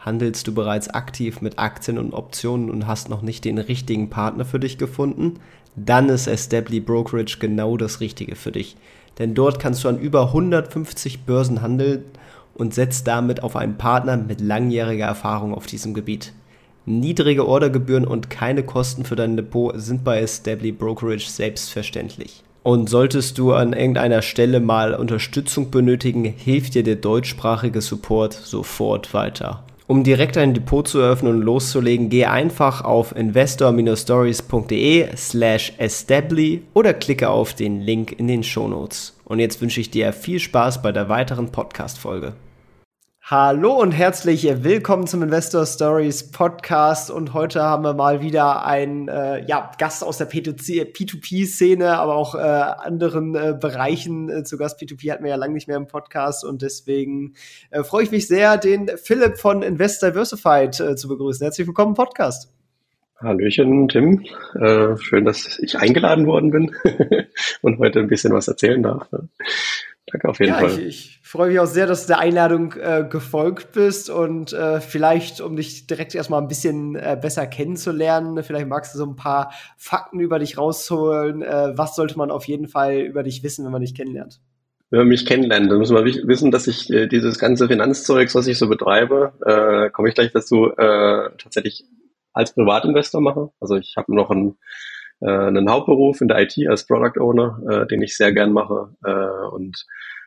Handelst du bereits aktiv mit Aktien und Optionen und hast noch nicht den richtigen Partner für dich gefunden? Dann ist Estably Brokerage genau das Richtige für dich. Denn dort kannst du an über 150 Börsen handeln und setzt damit auf einen Partner mit langjähriger Erfahrung auf diesem Gebiet. Niedrige Ordergebühren und keine Kosten für dein Depot sind bei Estably Brokerage selbstverständlich. Und solltest du an irgendeiner Stelle mal Unterstützung benötigen, hilft dir der deutschsprachige Support sofort weiter. Um direkt ein Depot zu eröffnen und loszulegen, gehe einfach auf investor-stories.de slash estably oder klicke auf den Link in den Shownotes. Und jetzt wünsche ich dir viel Spaß bei der weiteren Podcast-Folge. Hallo und herzlich willkommen zum Investor Stories Podcast. Und heute haben wir mal wieder einen äh, ja, Gast aus der P2P-Szene, aber auch äh, anderen äh, Bereichen äh, zu Gast. P2P hatten wir ja lange nicht mehr im Podcast und deswegen äh, freue ich mich sehr, den Philipp von Invest Diversified äh, zu begrüßen. Herzlich willkommen im Podcast. Hallöchen, Tim. Schön, dass ich eingeladen worden bin und heute ein bisschen was erzählen darf. Danke auf jeden ja, Fall. Ich, ich freue mich auch sehr, dass du der Einladung äh, gefolgt bist und äh, vielleicht, um dich direkt erstmal ein bisschen äh, besser kennenzulernen, vielleicht magst du so ein paar Fakten über dich rausholen. Äh, was sollte man auf jeden Fall über dich wissen, wenn man dich kennenlernt? Wenn man mich kennenlernt, dann muss man wissen, dass ich äh, dieses ganze Finanzzeugs, was ich so betreibe, äh, komme ich gleich dazu, tatsächlich als Privatinvestor mache. Also ich habe noch einen, äh, einen Hauptberuf in der IT als Product Owner, äh, den ich sehr gern mache äh, und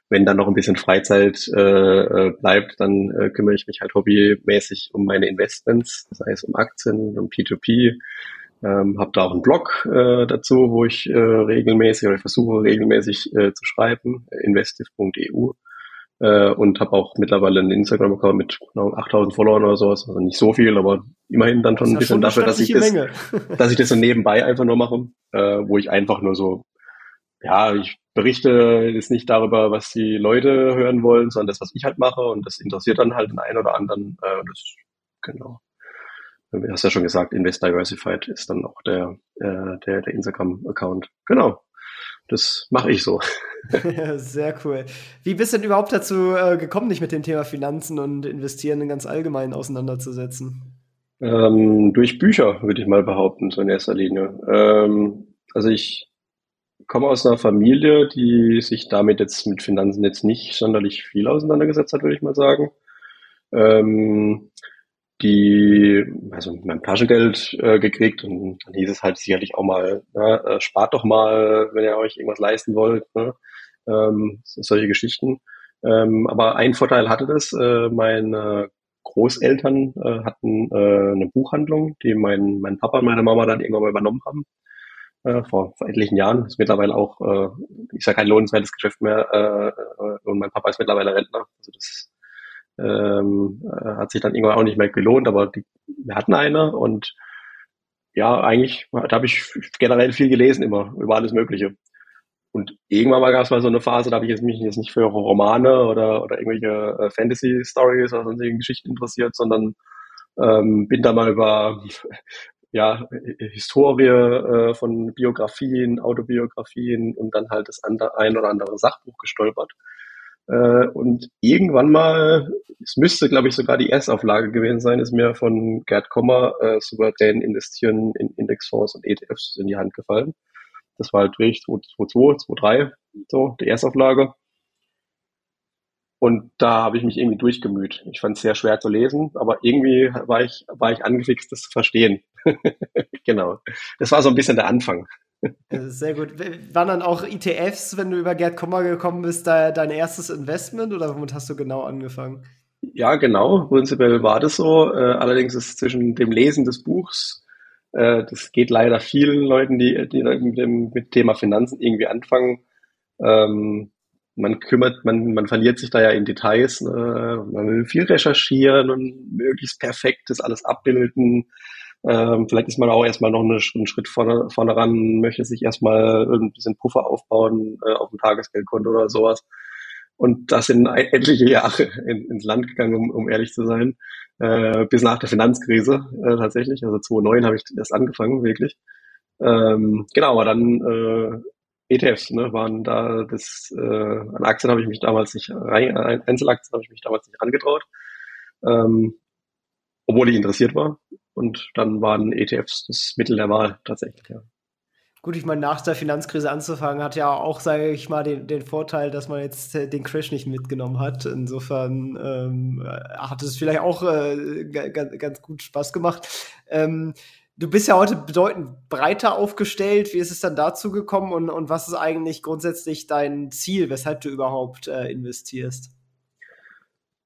wenn dann noch ein bisschen Freizeit äh, äh, bleibt, dann äh, kümmere ich mich halt hobbymäßig um meine Investments, das heißt um Aktien, um P2P. Ähm, habe da auch einen Blog äh, dazu, wo ich äh, regelmäßig oder ich versuche regelmäßig äh, zu schreiben, investive.eu äh, und habe auch mittlerweile einen Instagram-Account mit genau 8000 Followern oder sowas, also nicht so viel, aber immerhin dann schon ein bisschen dafür, dass ich das, dass ich das so nebenbei einfach nur mache, äh, wo ich einfach nur so ja, ich berichte jetzt nicht darüber, was die Leute hören wollen, sondern das, was ich halt mache und das interessiert dann halt den einen oder anderen. Äh, das, genau. Du hast ja schon gesagt, Invest Diversified ist dann auch der, äh, der, der Instagram-Account. Genau. Das mache ich so. Sehr cool. Wie bist du denn überhaupt dazu äh, gekommen, dich mit dem Thema Finanzen und Investieren ganz allgemein auseinanderzusetzen? Ähm, durch Bücher, würde ich mal behaupten, so in erster Linie. Ähm, also ich komme aus einer Familie, die sich damit jetzt mit Finanzen jetzt nicht sonderlich viel auseinandergesetzt hat, würde ich mal sagen. Ähm, die, also mein Taschengeld äh, gekriegt und dann hieß es halt sicherlich auch mal, na, äh, spart doch mal, wenn ihr euch irgendwas leisten wollt, ne? ähm, solche Geschichten. Ähm, aber ein Vorteil hatte das, äh, meine Großeltern äh, hatten äh, eine Buchhandlung, die mein, mein Papa und meine Mama dann irgendwann mal übernommen haben äh, vor, vor etlichen Jahren. Ist mittlerweile auch, äh, ist ja kein lohnenswertes Geschäft mehr äh, äh, und mein Papa ist mittlerweile Rentner. Also das ähm, äh, hat sich dann irgendwann auch nicht mehr gelohnt, aber die, wir hatten eine und ja, eigentlich, da habe ich generell viel gelesen immer über alles Mögliche. Und irgendwann mal gab es mal so eine Phase, da habe ich jetzt mich jetzt nicht für Romane oder, oder irgendwelche äh, Fantasy-Stories oder sonstige Geschichten interessiert, sondern ähm, bin da mal über ja, Historie äh, von Biografien, Autobiografien und dann halt das andere, ein oder andere Sachbuch gestolpert. Äh, und irgendwann mal, es müsste, glaube ich, sogar die Erstauflage gewesen sein, ist mir von Gerd Kommer äh, souverän investieren in Indexfonds und ETFs in die Hand gefallen. Das war halt wirklich 2002, 2003, so, die Erstauflage. Und da habe ich mich irgendwie durchgemüht. Ich fand es sehr schwer zu lesen, aber irgendwie war ich, war ich angefixt, das zu verstehen. genau. Das war so ein bisschen der Anfang. Sehr gut. Waren dann auch ETFs, wenn du über Gerd Kommer gekommen bist, dein erstes Investment oder womit hast du genau angefangen? Ja, genau. Prinzipiell war das so. Äh, allerdings ist zwischen dem Lesen des Buchs, äh, das geht leider vielen Leuten, die, die mit dem mit Thema Finanzen irgendwie anfangen, ähm, man kümmert, man, man verliert sich da ja in Details, ne? man will viel recherchieren und möglichst perfekt das alles abbilden. Ähm, vielleicht ist man auch erstmal noch eine, einen Schritt vorne, vorne ran, möchte sich erstmal ein bisschen Puffer aufbauen äh, auf dem Tagesgeldkonto oder sowas. Und das sind etliche Jahre in, ins Land gegangen, um, um ehrlich zu sein, äh, bis nach der Finanzkrise äh, tatsächlich. Also 2009 habe ich erst angefangen, wirklich. Ähm, genau, aber dann äh, ETFs ne, waren da das äh, an Aktien habe ich mich damals nicht rein, Einzelaktien habe ich mich damals nicht angetraut. Ähm, obwohl ich interessiert war. Und dann waren ETFs das Mittel der Wahl tatsächlich, ja. Gut, ich meine, nach der Finanzkrise anzufangen, hat ja auch, sage ich mal, den, den Vorteil, dass man jetzt äh, den Crash nicht mitgenommen hat. Insofern ähm, hat es vielleicht auch äh, ganz, ganz gut Spaß gemacht. Ähm, du bist ja heute bedeutend breiter aufgestellt. Wie ist es dann dazu gekommen und, und was ist eigentlich grundsätzlich dein Ziel, weshalb du überhaupt äh, investierst?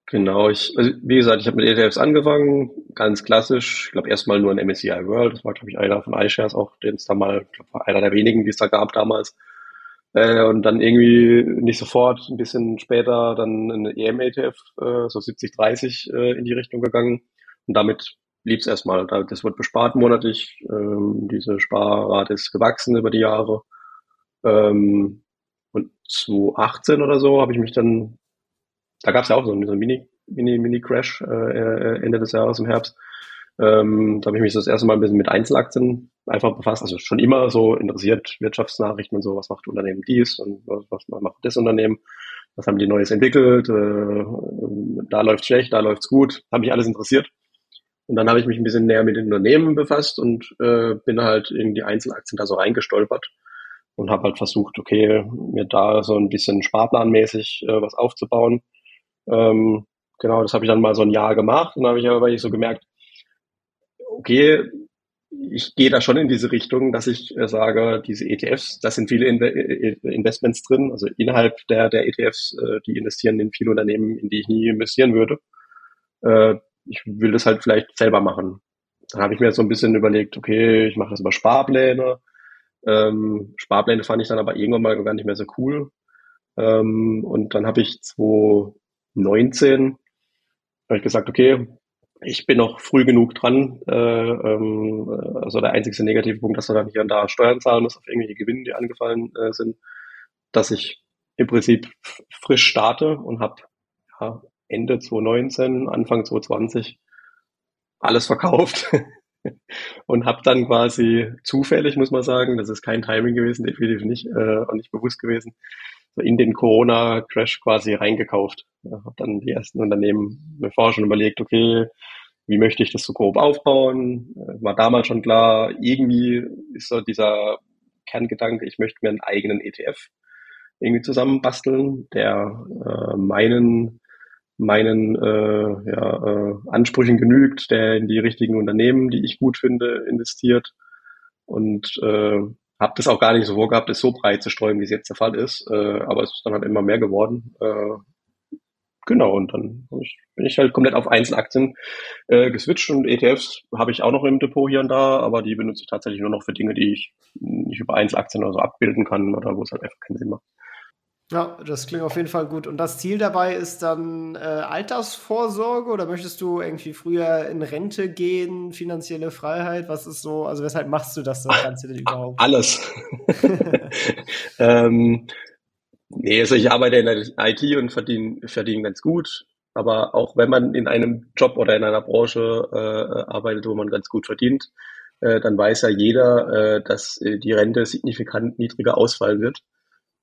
Genau, ich, also wie gesagt, ich habe mit ETFs angefangen, ganz klassisch. Ich glaube erstmal nur ein MSCI World. Das war, glaube ich, einer von iShares auch, den es da mal, glaub, einer der wenigen, die es da gab damals. Äh, und dann irgendwie nicht sofort, ein bisschen später dann ein EM-ETF, äh, so 70-30 äh, in die Richtung gegangen. Und damit blieb es erstmal. Das wird bespart monatlich. Ähm, diese Sparrate ist gewachsen über die Jahre. Ähm, und 2018 oder so habe ich mich dann da gab es ja auch so einen, so einen Mini, Mini, Mini-Crash äh, äh, Ende des Jahres im Herbst. Ähm, da habe ich mich das erste Mal ein bisschen mit Einzelaktien einfach befasst. Also schon immer so interessiert, Wirtschaftsnachrichten und so, was macht Unternehmen dies und was, was macht das Unternehmen, was haben die Neues entwickelt, äh, da läuft's schlecht, da läuft's gut, hat mich alles interessiert. Und dann habe ich mich ein bisschen näher mit den Unternehmen befasst und äh, bin halt in die Einzelaktien da so reingestolpert und habe halt versucht, okay, mir da so ein bisschen sparplanmäßig äh, was aufzubauen ähm, genau, das habe ich dann mal so ein Jahr gemacht und dann habe ich aber so gemerkt, okay, ich gehe da schon in diese Richtung, dass ich äh, sage, diese ETFs, da sind viele in äh, Investments drin, also innerhalb der, der ETFs, äh, die investieren in viele Unternehmen, in die ich nie investieren würde. Äh, ich will das halt vielleicht selber machen. Dann habe ich mir so ein bisschen überlegt, okay, ich mache das über Sparpläne. Ähm, Sparpläne fand ich dann aber irgendwann mal gar nicht mehr so cool. Ähm, und dann habe ich 19 habe ich gesagt, okay, ich bin noch früh genug dran. Äh, ähm, also der einzige negative Punkt, dass er dann hier und da Steuern zahlen muss auf irgendwelche Gewinne, die angefallen äh, sind, dass ich im Prinzip frisch starte und habe ja, Ende 2019, Anfang 2020 alles verkauft und habe dann quasi zufällig, muss man sagen, das ist kein Timing gewesen, definitiv nicht äh, und nicht bewusst gewesen, in den Corona-Crash quasi reingekauft. Ja, habe dann die ersten Unternehmen mir vorher schon überlegt, okay, wie möchte ich das so grob aufbauen? Äh, war damals schon klar, irgendwie ist so dieser Kerngedanke, ich möchte mir einen eigenen ETF irgendwie zusammenbasteln, der äh, meinen meinen äh, ja, äh, Ansprüchen genügt, der in die richtigen Unternehmen, die ich gut finde, investiert und äh, habe das auch gar nicht so vorgehabt, es so breit zu streuen, wie es jetzt der Fall ist. Äh, aber es ist dann halt immer mehr geworden. Äh, genau, und dann ich, bin ich halt komplett auf Einzelaktien äh, geswitcht und ETFs habe ich auch noch im Depot hier und da, aber die benutze ich tatsächlich nur noch für Dinge, die ich nicht über Einzelaktien oder so abbilden kann oder wo es halt einfach keinen Sinn macht. Ja, das klingt auf jeden Fall gut. Und das Ziel dabei ist dann äh, Altersvorsorge oder möchtest du irgendwie früher in Rente gehen, finanzielle Freiheit? Was ist so, also weshalb machst du das, das Ganze denn überhaupt? Alles. ähm, nee, also ich arbeite in der IT und verdiene, verdiene ganz gut. Aber auch wenn man in einem Job oder in einer Branche äh, arbeitet, wo man ganz gut verdient, äh, dann weiß ja jeder, äh, dass äh, die Rente signifikant niedriger ausfallen wird.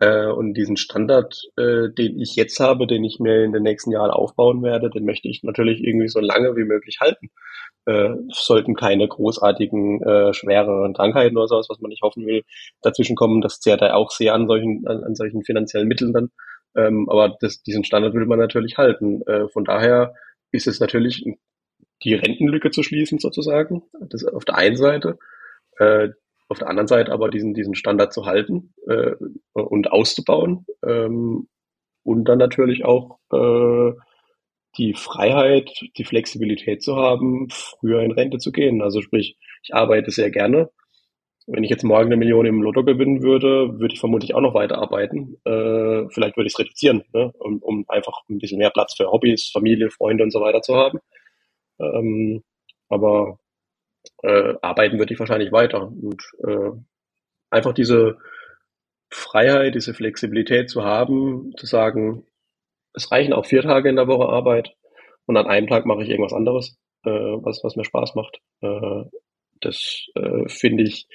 Äh, und diesen Standard, äh, den ich jetzt habe, den ich mir in den nächsten Jahren aufbauen werde, den möchte ich natürlich irgendwie so lange wie möglich halten. Äh, sollten keine großartigen, äh, schwereren Krankheiten oder sowas, was man nicht hoffen will, dazwischen kommen. Das zehrt ja auch sehr an solchen, an, an solchen finanziellen Mitteln dann. Ähm, aber das, diesen Standard will man natürlich halten. Äh, von daher ist es natürlich die Rentenlücke zu schließen sozusagen. Das auf der einen Seite. Äh, auf der anderen Seite aber diesen, diesen Standard zu halten äh, und auszubauen ähm, und dann natürlich auch äh, die Freiheit, die Flexibilität zu haben, früher in Rente zu gehen. Also sprich, ich arbeite sehr gerne. Wenn ich jetzt morgen eine Million im Lotto gewinnen würde, würde ich vermutlich auch noch weiterarbeiten. Äh, vielleicht würde ich es reduzieren, ne? um, um einfach ein bisschen mehr Platz für Hobbys, Familie, Freunde und so weiter zu haben. Ähm, aber äh, arbeiten würde ich wahrscheinlich weiter. Und äh, einfach diese Freiheit, diese Flexibilität zu haben, zu sagen, es reichen auch vier Tage in der Woche Arbeit und an einem Tag mache ich irgendwas anderes, äh, was, was mir Spaß macht. Äh, das äh, finde ich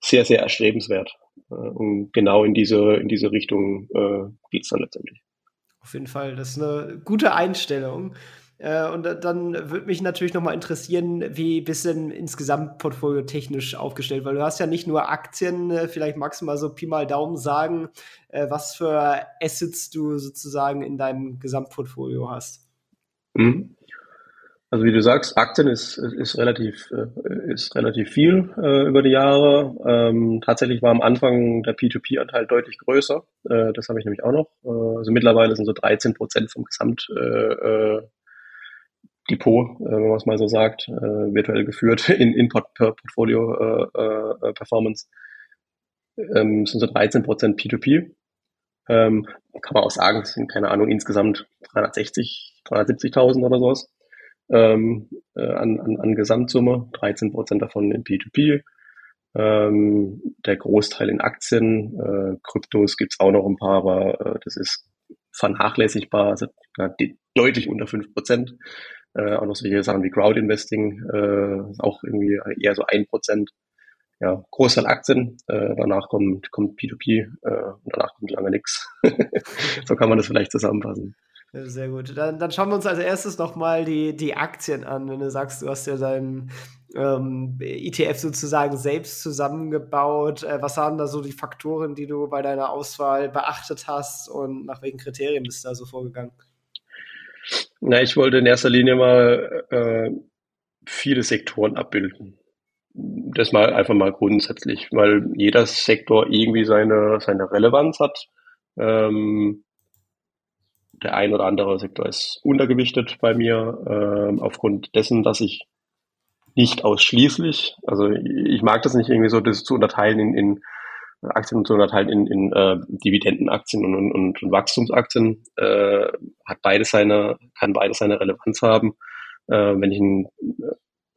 sehr, sehr erstrebenswert. Äh, und genau in diese, in diese Richtung äh, geht es dann letztendlich. Auf jeden Fall, das ist eine gute Einstellung. Äh, und dann würde mich natürlich noch mal interessieren, wie bist du denn insgesamt Portfolio technisch aufgestellt? Weil du hast ja nicht nur Aktien, äh, vielleicht magst du mal so Pi mal Daumen sagen, äh, was für Assets du sozusagen in deinem Gesamtportfolio hast. Mhm. Also wie du sagst, Aktien ist, ist relativ ist relativ viel über die Jahre. Ähm, tatsächlich war am Anfang der P2P-Anteil deutlich größer. Das habe ich nämlich auch noch. Also mittlerweile sind so 13 Prozent vom Gesamt Depot, äh, wenn man es mal so sagt, äh, virtuell geführt in, in Port Portfolio äh, Performance. Ähm, sind so 13 Prozent P2P. Ähm, kann man auch sagen, es sind keine Ahnung, insgesamt 360, 370.000 oder sowas ähm, äh, an, an, an Gesamtsumme, 13 Prozent davon in P2P. Ähm, der Großteil in Aktien, äh, Kryptos gibt's auch noch ein paar, aber äh, das ist vernachlässigbar, also ja, deutlich unter fünf Prozent. Äh, auch noch solche Sachen wie Crowd-Investing, äh, auch irgendwie eher so ein Prozent. Ja, Großteil Aktien, äh, danach kommt, kommt P2P äh, und danach kommt lange nichts. so kann man das vielleicht zusammenfassen. Sehr gut. Dann, dann schauen wir uns als erstes nochmal die, die Aktien an. Wenn du sagst, du hast ja deinen ähm, ETF sozusagen selbst zusammengebaut. Äh, was waren da so die Faktoren, die du bei deiner Auswahl beachtet hast und nach welchen Kriterien bist du da so vorgegangen? Na, ich wollte in erster Linie mal äh, viele Sektoren abbilden. Das mal einfach mal grundsätzlich, weil jeder Sektor irgendwie seine, seine Relevanz hat. Ähm, der ein oder andere Sektor ist untergewichtet bei mir, äh, aufgrund dessen, dass ich nicht ausschließlich, also ich mag das nicht irgendwie so, das zu unterteilen in, in Aktien zu unterteilen in, in äh, Dividendenaktien und, und, und Wachstumsaktien, äh, hat beides seine, kann beides seine Relevanz haben. Äh, wenn ich ein,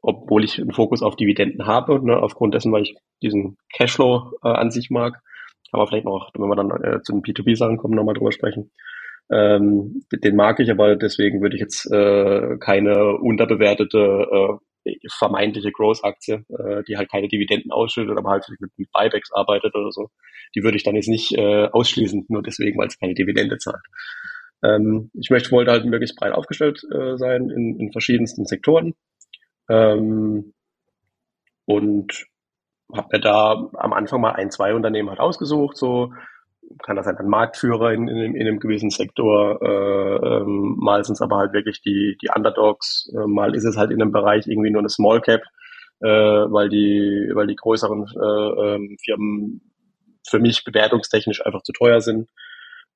obwohl ich einen Fokus auf Dividenden habe, ne, aufgrund dessen, weil ich diesen Cashflow äh, an sich mag, man vielleicht noch, wenn wir dann äh, zu den P2P-Sachen kommen, nochmal drüber sprechen. Ähm, den mag ich, aber deswegen würde ich jetzt äh, keine unterbewertete äh, vermeintliche Growth-Aktie, äh, die halt keine Dividenden ausschüttet, aber halt mit, Buybacks arbeitet oder so, die würde ich dann jetzt nicht äh, ausschließen, nur deswegen, weil es keine Dividende zahlt. Ähm, ich möchte, wollte halt möglichst breit aufgestellt äh, sein in, in verschiedensten Sektoren ähm, und habe mir da am Anfang mal ein, zwei Unternehmen halt ausgesucht, so kann das sein, ein Marktführer in, in, in einem gewissen Sektor, äh, ähm, mal sind es aber halt wirklich die, die Underdogs, äh, mal ist es halt in einem Bereich irgendwie nur eine Small Cap, äh, weil die, weil die größeren äh, ähm, Firmen für mich bewertungstechnisch einfach zu teuer sind.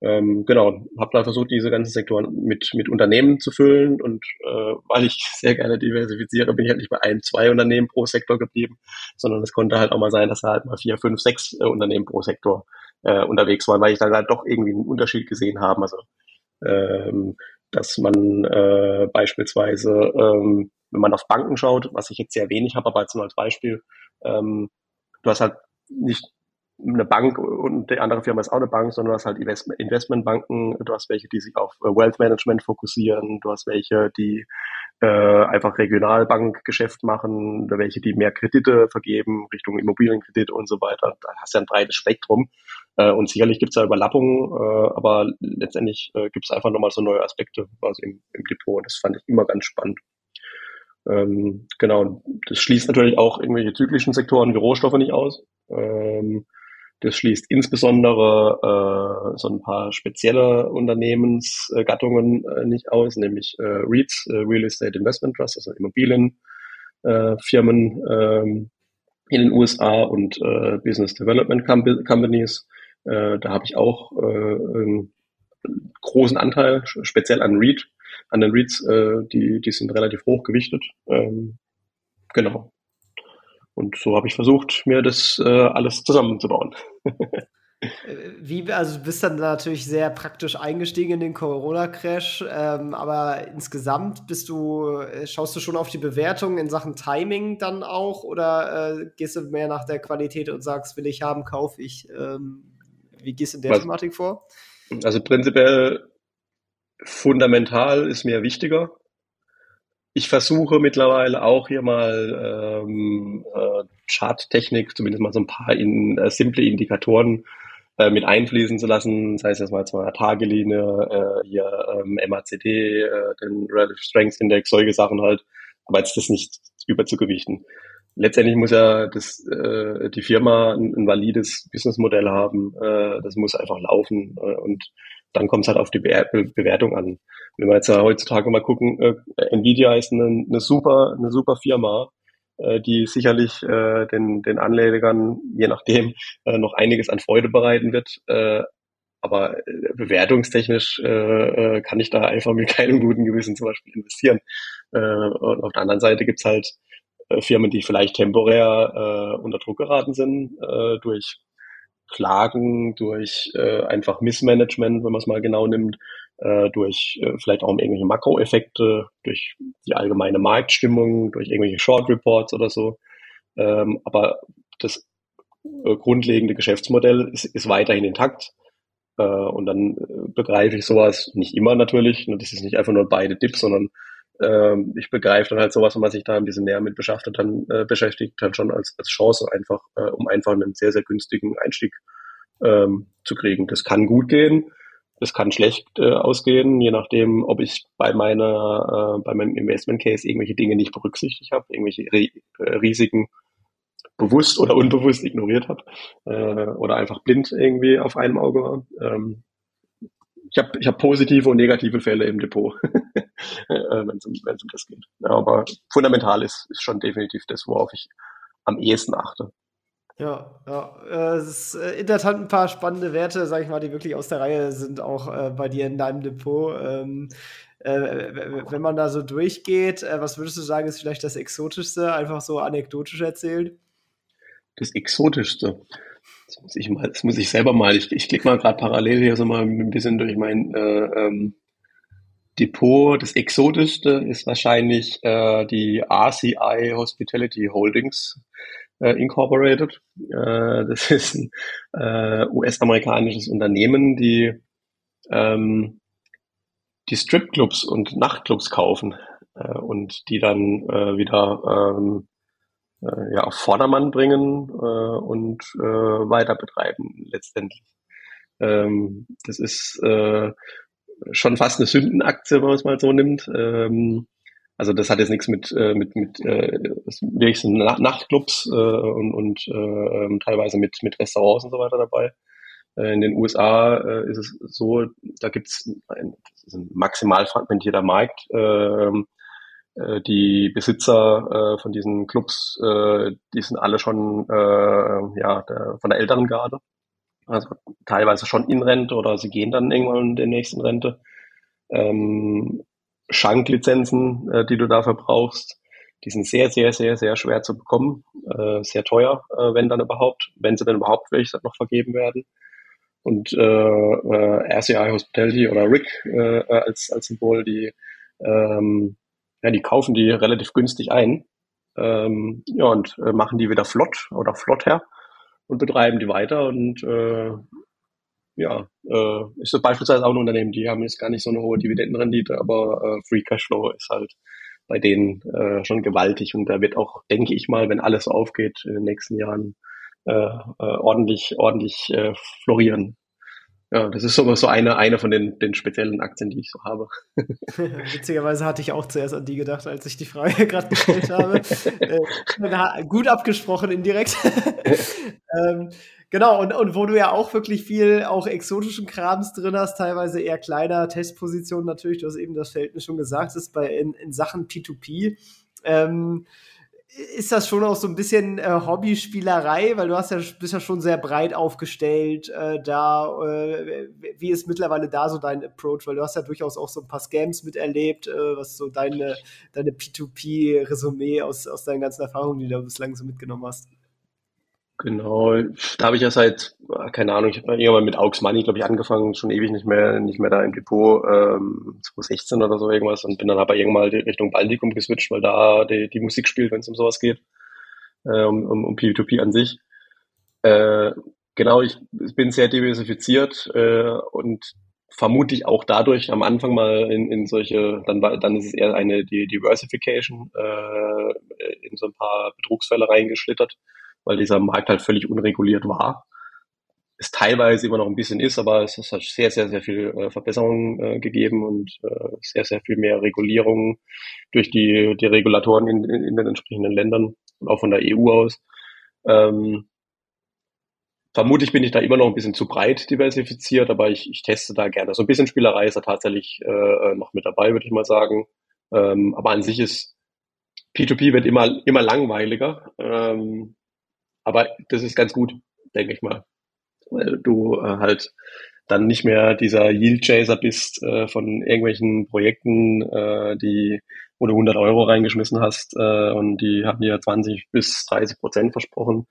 Ähm, genau, habe da versucht, diese ganzen Sektoren mit, mit Unternehmen zu füllen und äh, weil ich sehr gerne diversifiziere, bin ich halt nicht bei ein, zwei Unternehmen pro Sektor geblieben, sondern es konnte halt auch mal sein, dass da halt mal vier, fünf, sechs äh, Unternehmen pro Sektor äh, unterwegs waren, weil ich dann halt doch irgendwie einen Unterschied gesehen habe. Also ähm, dass man äh, beispielsweise, ähm, wenn man auf Banken schaut, was ich jetzt sehr wenig habe, aber jetzt nur als Beispiel, ähm, du hast halt nicht eine Bank und die andere Firma ist auch eine Bank, sondern du hast halt Investmentbanken, du hast welche, die sich auf äh, Wealth Management fokussieren, du hast welche, die äh, einfach Regionalbankgeschäft machen, welche, die mehr Kredite vergeben, Richtung Immobilienkredite und so weiter. Da hast du ja ein breites Spektrum. Äh, und sicherlich gibt es da Überlappungen, äh, aber letztendlich äh, gibt es einfach nochmal so neue Aspekte also im, im Depot. Das fand ich immer ganz spannend. Ähm, genau, das schließt natürlich auch irgendwelche zyklischen Sektoren wie Rohstoffe nicht aus. Ähm, das schließt insbesondere äh, so ein paar spezielle Unternehmensgattungen äh, nicht aus, nämlich äh, REITs, äh, Real Estate Investment Trust, also Immobilienfirmen äh, ähm, in den USA und äh, Business Development Com Companies. Äh, da habe ich auch äh, einen großen Anteil, speziell an REIT, an den REITs, äh, die, die sind relativ hoch gewichtet. Ähm, genau. Und so habe ich versucht, mir das äh, alles zusammenzubauen. Wie, also du bist dann natürlich sehr praktisch eingestiegen in den Corona-Crash, ähm, aber insgesamt bist du, äh, schaust du schon auf die Bewertung in Sachen Timing dann auch oder äh, gehst du mehr nach der Qualität und sagst, will ich haben, kaufe ich? Ähm, wie gehst du in der Was, Thematik vor? Also prinzipiell fundamental ist mir wichtiger. Ich versuche mittlerweile auch hier mal ähm, äh, Charttechnik, zumindest mal so ein paar in, äh, simple Indikatoren äh, mit einfließen zu lassen, sei es jetzt mal zwei Tagelinie, äh, hier ähm, MACD, äh, den Relative Strength Index, solche Sachen halt, aber jetzt das nicht überzugewichten. Letztendlich muss ja das, äh, die Firma ein, ein valides Businessmodell haben, äh, das muss einfach laufen äh, und dann kommt es halt auf die Be Be Bewertung an. Wenn wir jetzt ja heutzutage mal gucken, äh, Nvidia ist eine, eine super, eine super Firma, äh, die sicherlich äh, den, den Anlegern, je nachdem, äh, noch einiges an Freude bereiten wird. Äh, aber äh, bewertungstechnisch äh, äh, kann ich da einfach mit keinem guten Gewissen zum Beispiel investieren. Äh, und auf der anderen Seite gibt's halt äh, Firmen, die vielleicht temporär äh, unter Druck geraten sind äh, durch Klagen, durch äh, einfach Missmanagement, wenn man es mal genau nimmt, äh, durch äh, vielleicht auch irgendwelche Makroeffekte, durch die allgemeine Marktstimmung, durch irgendwelche Short Reports oder so. Ähm, aber das äh, grundlegende Geschäftsmodell ist, ist weiterhin intakt. Äh, und dann äh, begreife ich sowas nicht immer natürlich. Das ist nicht einfach nur beide Dips, sondern äh, ich begreife dann halt sowas, wenn man sich da ein bisschen näher mit beschäftigt, dann äh, beschäftigt, dann schon als, als Chance einfach, äh, um einfach einen sehr, sehr günstigen Einstieg ähm, zu kriegen. Das kann gut gehen. Es kann schlecht äh, ausgehen, je nachdem, ob ich bei meiner, äh, bei meinem Investment Case irgendwelche Dinge nicht berücksichtigt habe, irgendwelche Ri äh, Risiken bewusst oder unbewusst ignoriert habe äh, oder einfach blind irgendwie auf einem Auge war. Ähm, ich habe ich hab positive und negative Fälle im Depot, äh, wenn es um, um das geht. Ja, aber fundamental ist, ist schon definitiv das, worauf ich am ehesten achte. Ja, ja. Äh, es ist äh, in der Tat ein paar spannende Werte, sag ich mal, die wirklich aus der Reihe sind, auch äh, bei dir in deinem Depot. Ähm, äh, wenn man da so durchgeht, äh, was würdest du sagen, ist vielleicht das Exotischste, einfach so anekdotisch erzählt? Das Exotischste. Das muss ich mal, das muss ich selber mal. Ich, ich klicke mal gerade parallel hier so mal ein bisschen durch mein äh, ähm, Depot. Das Exotischste ist wahrscheinlich die RCI Hospitality Holdings äh, Incorporated. Äh, das ist ein äh, US-amerikanisches Unternehmen, die ähm, die Stripclubs und Nachtclubs kaufen äh, und die dann äh, wieder ähm, äh, ja, auf Vordermann bringen äh, und äh, weiter betreiben letztendlich. Ähm, das ist äh, schon fast eine Sündenaktie, wenn man es mal so nimmt. Ähm, also das hat jetzt nichts mit äh, mit mit äh, wirklich so Nachtclubs äh, und, und äh, ähm, teilweise mit mit Restaurants und so weiter dabei. Äh, in den USA äh, ist es so, da gibt es ein, ein maximal fragmentierter Markt. Äh, äh, die Besitzer äh, von diesen Clubs, äh, die sind alle schon äh, ja der, von der älteren Garde. Also teilweise schon in Rente oder sie gehen dann irgendwann in der nächsten Rente. Ähm, Schanklizenzen, äh, die du dafür brauchst, die sind sehr, sehr, sehr, sehr schwer zu bekommen, äh, sehr teuer, äh, wenn dann überhaupt, wenn sie dann überhaupt welche noch vergeben werden. Und äh, äh, RCI Hospitality oder RIC äh, als, als Symbol, die, ähm, ja, die kaufen die relativ günstig ein. Ähm, ja, und äh, machen die wieder flott oder flott her und betreiben die weiter. Und äh, ja, äh, ist so beispielsweise auch ein Unternehmen, die haben jetzt gar nicht so eine hohe Dividendenrendite, aber äh, Free Cashflow ist halt bei denen äh, schon gewaltig. Und da wird auch, denke ich mal, wenn alles aufgeht in den nächsten Jahren äh, äh, ordentlich, ordentlich äh, florieren. Ja, das ist so, so eine, eine von den, den speziellen Aktien, die ich so habe. Witzigerweise hatte ich auch zuerst an die gedacht, als ich die Frage gerade gestellt habe. äh, gut abgesprochen indirekt. ähm, Genau, und, und wo du ja auch wirklich viel auch exotischen Krams drin hast, teilweise eher kleiner Testpositionen natürlich, du hast eben das Verhältnis schon gesagt, ist bei in, in Sachen P2P. Ähm, ist das schon auch so ein bisschen äh, Hobbyspielerei, weil du hast ja bist ja schon sehr breit aufgestellt äh, da. Äh, wie ist mittlerweile da so dein Approach? Weil du hast ja durchaus auch so ein paar Scams miterlebt, äh, was so deine, deine P2P-Resümee aus, aus deinen ganzen Erfahrungen, die du bislang so mitgenommen hast. Genau, da habe ich ja seit, keine Ahnung, ich habe irgendwann mit Aux Money, glaube ich, angefangen, schon ewig nicht mehr, nicht mehr da im Depot, ähm, 2016 oder so irgendwas und bin dann aber irgendwann mal Richtung Baltikum geswitcht, weil da die, die Musik spielt, wenn es um sowas geht, äh, um, um, um P2P an sich. Äh, genau, ich bin sehr diversifiziert äh, und vermutlich auch dadurch am Anfang mal in, in solche, dann war, dann ist es eher eine die Diversification äh, in so ein paar Betrugsfälle reingeschlittert weil dieser Markt halt völlig unreguliert war. Es teilweise immer noch ein bisschen ist, aber es hat sehr, sehr, sehr viel äh, Verbesserungen äh, gegeben und äh, sehr, sehr viel mehr Regulierung durch die, die Regulatoren in, in, den entsprechenden Ländern und auch von der EU aus. Ähm, vermutlich bin ich da immer noch ein bisschen zu breit diversifiziert, aber ich, ich teste da gerne. So ein bisschen Spielerei ist da tatsächlich äh, noch mit dabei, würde ich mal sagen. Ähm, aber an sich ist P2P wird immer, immer langweiliger. Ähm, aber das ist ganz gut, denke ich mal. Weil du äh, halt dann nicht mehr dieser Yield Chaser bist äh, von irgendwelchen Projekten, äh, die, wo du 100 Euro reingeschmissen hast äh, und die haben dir 20 bis 30 Prozent versprochen,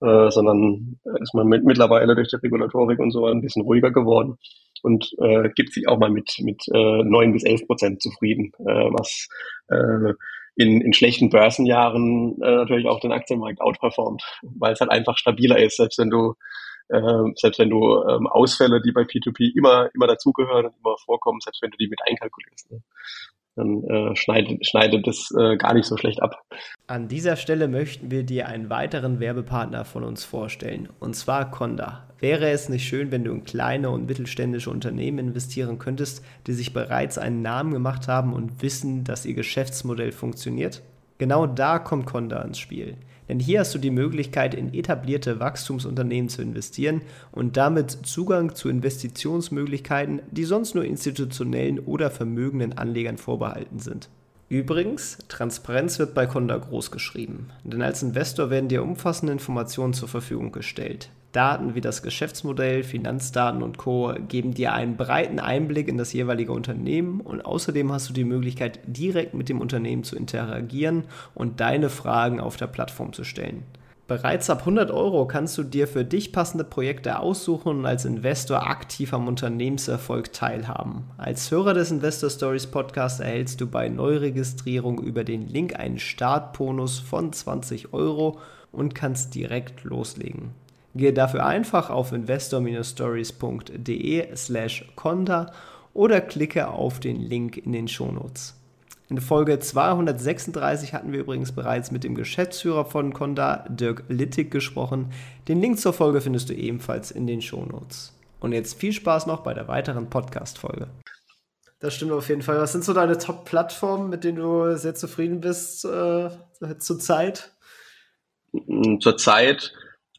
äh, sondern ist man mit, mittlerweile durch die Regulatorik und so ein bisschen ruhiger geworden und äh, gibt sich auch mal mit mit äh, 9 bis 11 Prozent zufrieden, äh, was äh, in, in schlechten Börsenjahren äh, natürlich auch den Aktienmarkt outperformt, weil es halt einfach stabiler ist, selbst wenn du äh, selbst wenn du ähm, Ausfälle, die bei P2P immer immer dazugehören und immer vorkommen, selbst wenn du die mit einkalkulierst. Ne? Dann äh, schneidet, schneidet es äh, gar nicht so schlecht ab. An dieser Stelle möchten wir dir einen weiteren Werbepartner von uns vorstellen, und zwar Conda. Wäre es nicht schön, wenn du in kleine und mittelständische Unternehmen investieren könntest, die sich bereits einen Namen gemacht haben und wissen, dass ihr Geschäftsmodell funktioniert? Genau da kommt Conda ins Spiel. Denn hier hast du die Möglichkeit, in etablierte Wachstumsunternehmen zu investieren und damit Zugang zu Investitionsmöglichkeiten, die sonst nur institutionellen oder vermögenden Anlegern vorbehalten sind. Übrigens, Transparenz wird bei Conda groß geschrieben, denn als Investor werden dir umfassende Informationen zur Verfügung gestellt. Daten wie das Geschäftsmodell, Finanzdaten und Co. geben dir einen breiten Einblick in das jeweilige Unternehmen und außerdem hast du die Möglichkeit, direkt mit dem Unternehmen zu interagieren und deine Fragen auf der Plattform zu stellen. Bereits ab 100 Euro kannst du dir für dich passende Projekte aussuchen und als Investor aktiv am Unternehmenserfolg teilhaben. Als Hörer des Investor Stories Podcast erhältst du bei Neuregistrierung über den Link einen Startbonus von 20 Euro und kannst direkt loslegen. Gehe dafür einfach auf investor-stories.de slash conda oder klicke auf den Link in den Shownotes. In Folge 236 hatten wir übrigens bereits mit dem Geschäftsführer von Conda, Dirk Littig, gesprochen. Den Link zur Folge findest du ebenfalls in den Shownotes. Und jetzt viel Spaß noch bei der weiteren Podcast-Folge. Das stimmt auf jeden Fall. Was sind so deine Top-Plattformen, mit denen du sehr zufrieden bist äh, zurzeit? Zurzeit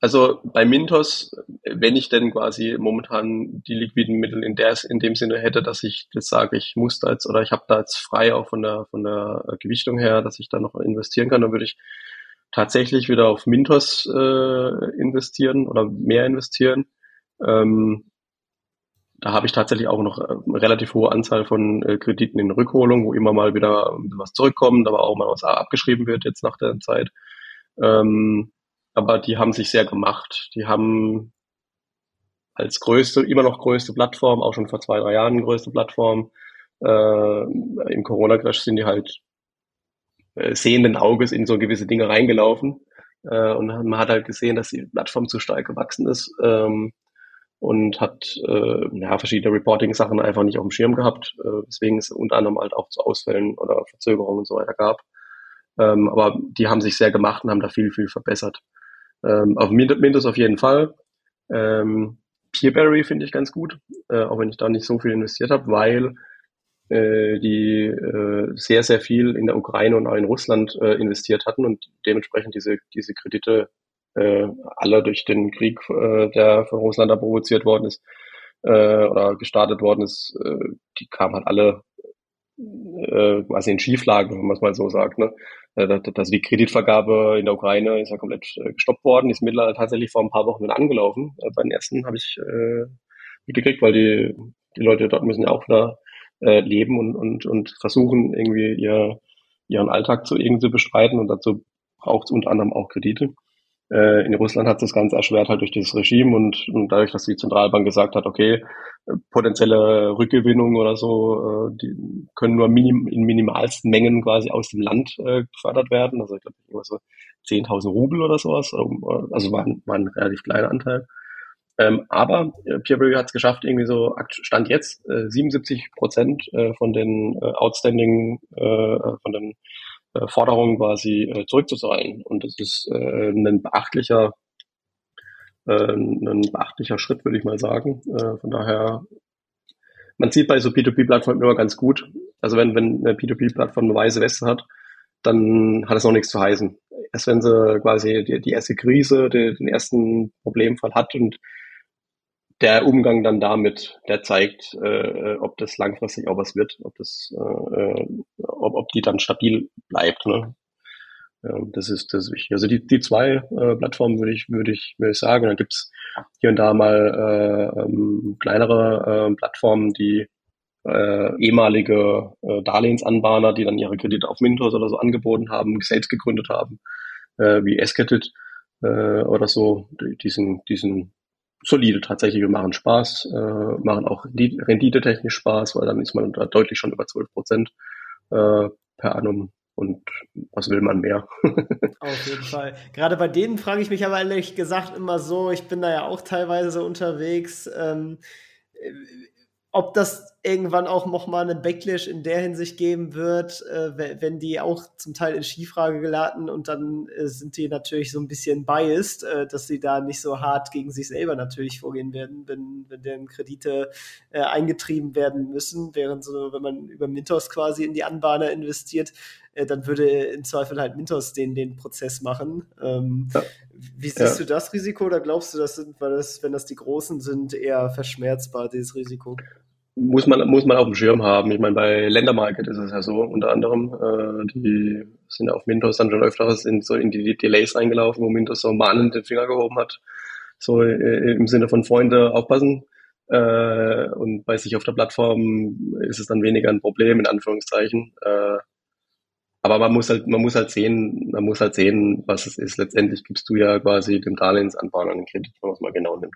also bei Mintos, wenn ich denn quasi momentan die liquiden Mittel in der in dem Sinne hätte, dass ich das sage, ich muss da jetzt oder ich habe da jetzt frei auch von der von der Gewichtung her, dass ich da noch investieren kann, dann würde ich tatsächlich wieder auf Mintos äh, investieren oder mehr investieren. Ähm, da habe ich tatsächlich auch noch eine relativ hohe Anzahl von äh, Krediten in Rückholung, wo immer mal wieder was zurückkommt, aber auch mal was abgeschrieben wird jetzt nach der Zeit. Ähm, aber die haben sich sehr gemacht. Die haben als größte, immer noch größte Plattform, auch schon vor zwei, drei Jahren größte Plattform, äh, im Corona-Crash sind die halt äh, sehenden Auges in so gewisse Dinge reingelaufen. Äh, und man hat halt gesehen, dass die Plattform zu stark gewachsen ist ähm, und hat äh, ja, verschiedene Reporting-Sachen einfach nicht auf dem Schirm gehabt, äh, weswegen es unter anderem halt auch zu Ausfällen oder Verzögerungen und so weiter gab. Ähm, aber die haben sich sehr gemacht und haben da viel, viel verbessert. Ähm, auf Mintos auf jeden Fall. Ähm, Peerberry finde ich ganz gut, äh, auch wenn ich da nicht so viel investiert habe, weil äh, die äh, sehr, sehr viel in der Ukraine und auch in Russland äh, investiert hatten und dementsprechend diese, diese Kredite äh, alle durch den Krieg, äh, der von Russland da provoziert worden ist äh, oder gestartet worden ist, äh, die kamen halt alle äh, quasi in Schieflage, wenn man es mal so sagt. Ne? Dass die Kreditvergabe in der Ukraine ist ja komplett äh, gestoppt worden, ist mittlerweile tatsächlich vor ein paar Wochen wieder angelaufen. Äh, bei den ersten habe ich äh, mitgekriegt, weil die, die Leute dort müssen ja auch wieder äh, leben und, und, und versuchen irgendwie ihr, ihren Alltag zu irgendwie bestreiten und dazu braucht es unter anderem auch Kredite. Äh, in Russland hat das Ganze erschwert halt durch dieses Regime und, und dadurch, dass die Zentralbank gesagt hat, okay, potenzielle Rückgewinnung oder so, äh, die können nur minim, in minimalsten Mengen quasi aus dem Land äh, gefördert werden. Also ich glaube, so 10.000 Rubel oder sowas. Also war, ein, war ein relativ kleiner Anteil. Ähm, aber äh, Peerberry hat es geschafft, irgendwie so Stand jetzt äh, 77 Prozent äh, von den äh, Outstanding, äh, von den äh, Forderungen quasi äh, zurückzuzahlen. Und das ist äh, ein beachtlicher äh, ein beachtlicher Schritt, würde ich mal sagen. Äh, von daher, man sieht bei so P2P-Plattformen immer ganz gut. Also wenn, wenn eine P2P-Plattform eine weiße Weste hat, dann hat es noch nichts zu heißen. Erst wenn sie quasi die, die erste Krise, die, den ersten Problemfall hat und der Umgang dann damit, der zeigt, äh, ob das langfristig auch was wird, ob das, äh, ob, ob die dann stabil bleibt. Ne? Das ist das ist wichtig. Also die, die zwei äh, Plattformen würde ich, würde ich, würde ich sagen. Dann gibt's hier und da mal äh, ähm, kleinere äh, Plattformen, die äh, ehemalige äh, Darlehensanbahner, die dann ihre Kredite auf Mintos oder so angeboten haben, selbst gegründet haben, äh, wie Esketit äh, oder so, die, sind, die sind solide tatsächlich und machen Spaß, äh, machen auch renditetechnisch Spaß, weil dann ist man da deutlich schon über 12 Prozent äh, per annum und was will man mehr? Auf jeden Fall. Gerade bei denen frage ich mich aber ehrlich gesagt immer so, ich bin da ja auch teilweise unterwegs, ähm, ob das irgendwann auch noch mal einen Backlash in der Hinsicht geben wird, äh, wenn die auch zum Teil in Skifrage geladen und dann äh, sind die natürlich so ein bisschen biased, äh, dass sie da nicht so hart gegen sich selber natürlich vorgehen werden, wenn, wenn deren Kredite äh, eingetrieben werden müssen, während so, wenn man über Mintos quasi in die Anbahner investiert, äh, dann würde im Zweifel halt Mintos den, den Prozess machen. Ähm, ja. Wie siehst ja. du das Risiko oder glaubst du, das sind, weil das, wenn das die Großen sind, eher verschmerzbar, dieses Risiko? Muss man, muss man auf dem Schirm haben. Ich meine, bei Ländermarket ist es ja so, unter anderem, äh, die sind auf Mintos dann schon öfters in, so in die Delays reingelaufen, wo Mintos so mahnend den Finger gehoben hat. So äh, im Sinne von Freunde aufpassen. Äh, und bei sich auf der Plattform ist es dann weniger ein Problem, in Anführungszeichen. Äh, aber man muss halt, man muss halt sehen, man muss halt sehen, was es ist. Letztendlich gibst du ja quasi dem Darlehensanbahner einen Kredit, wenn man es mal genau nimmt.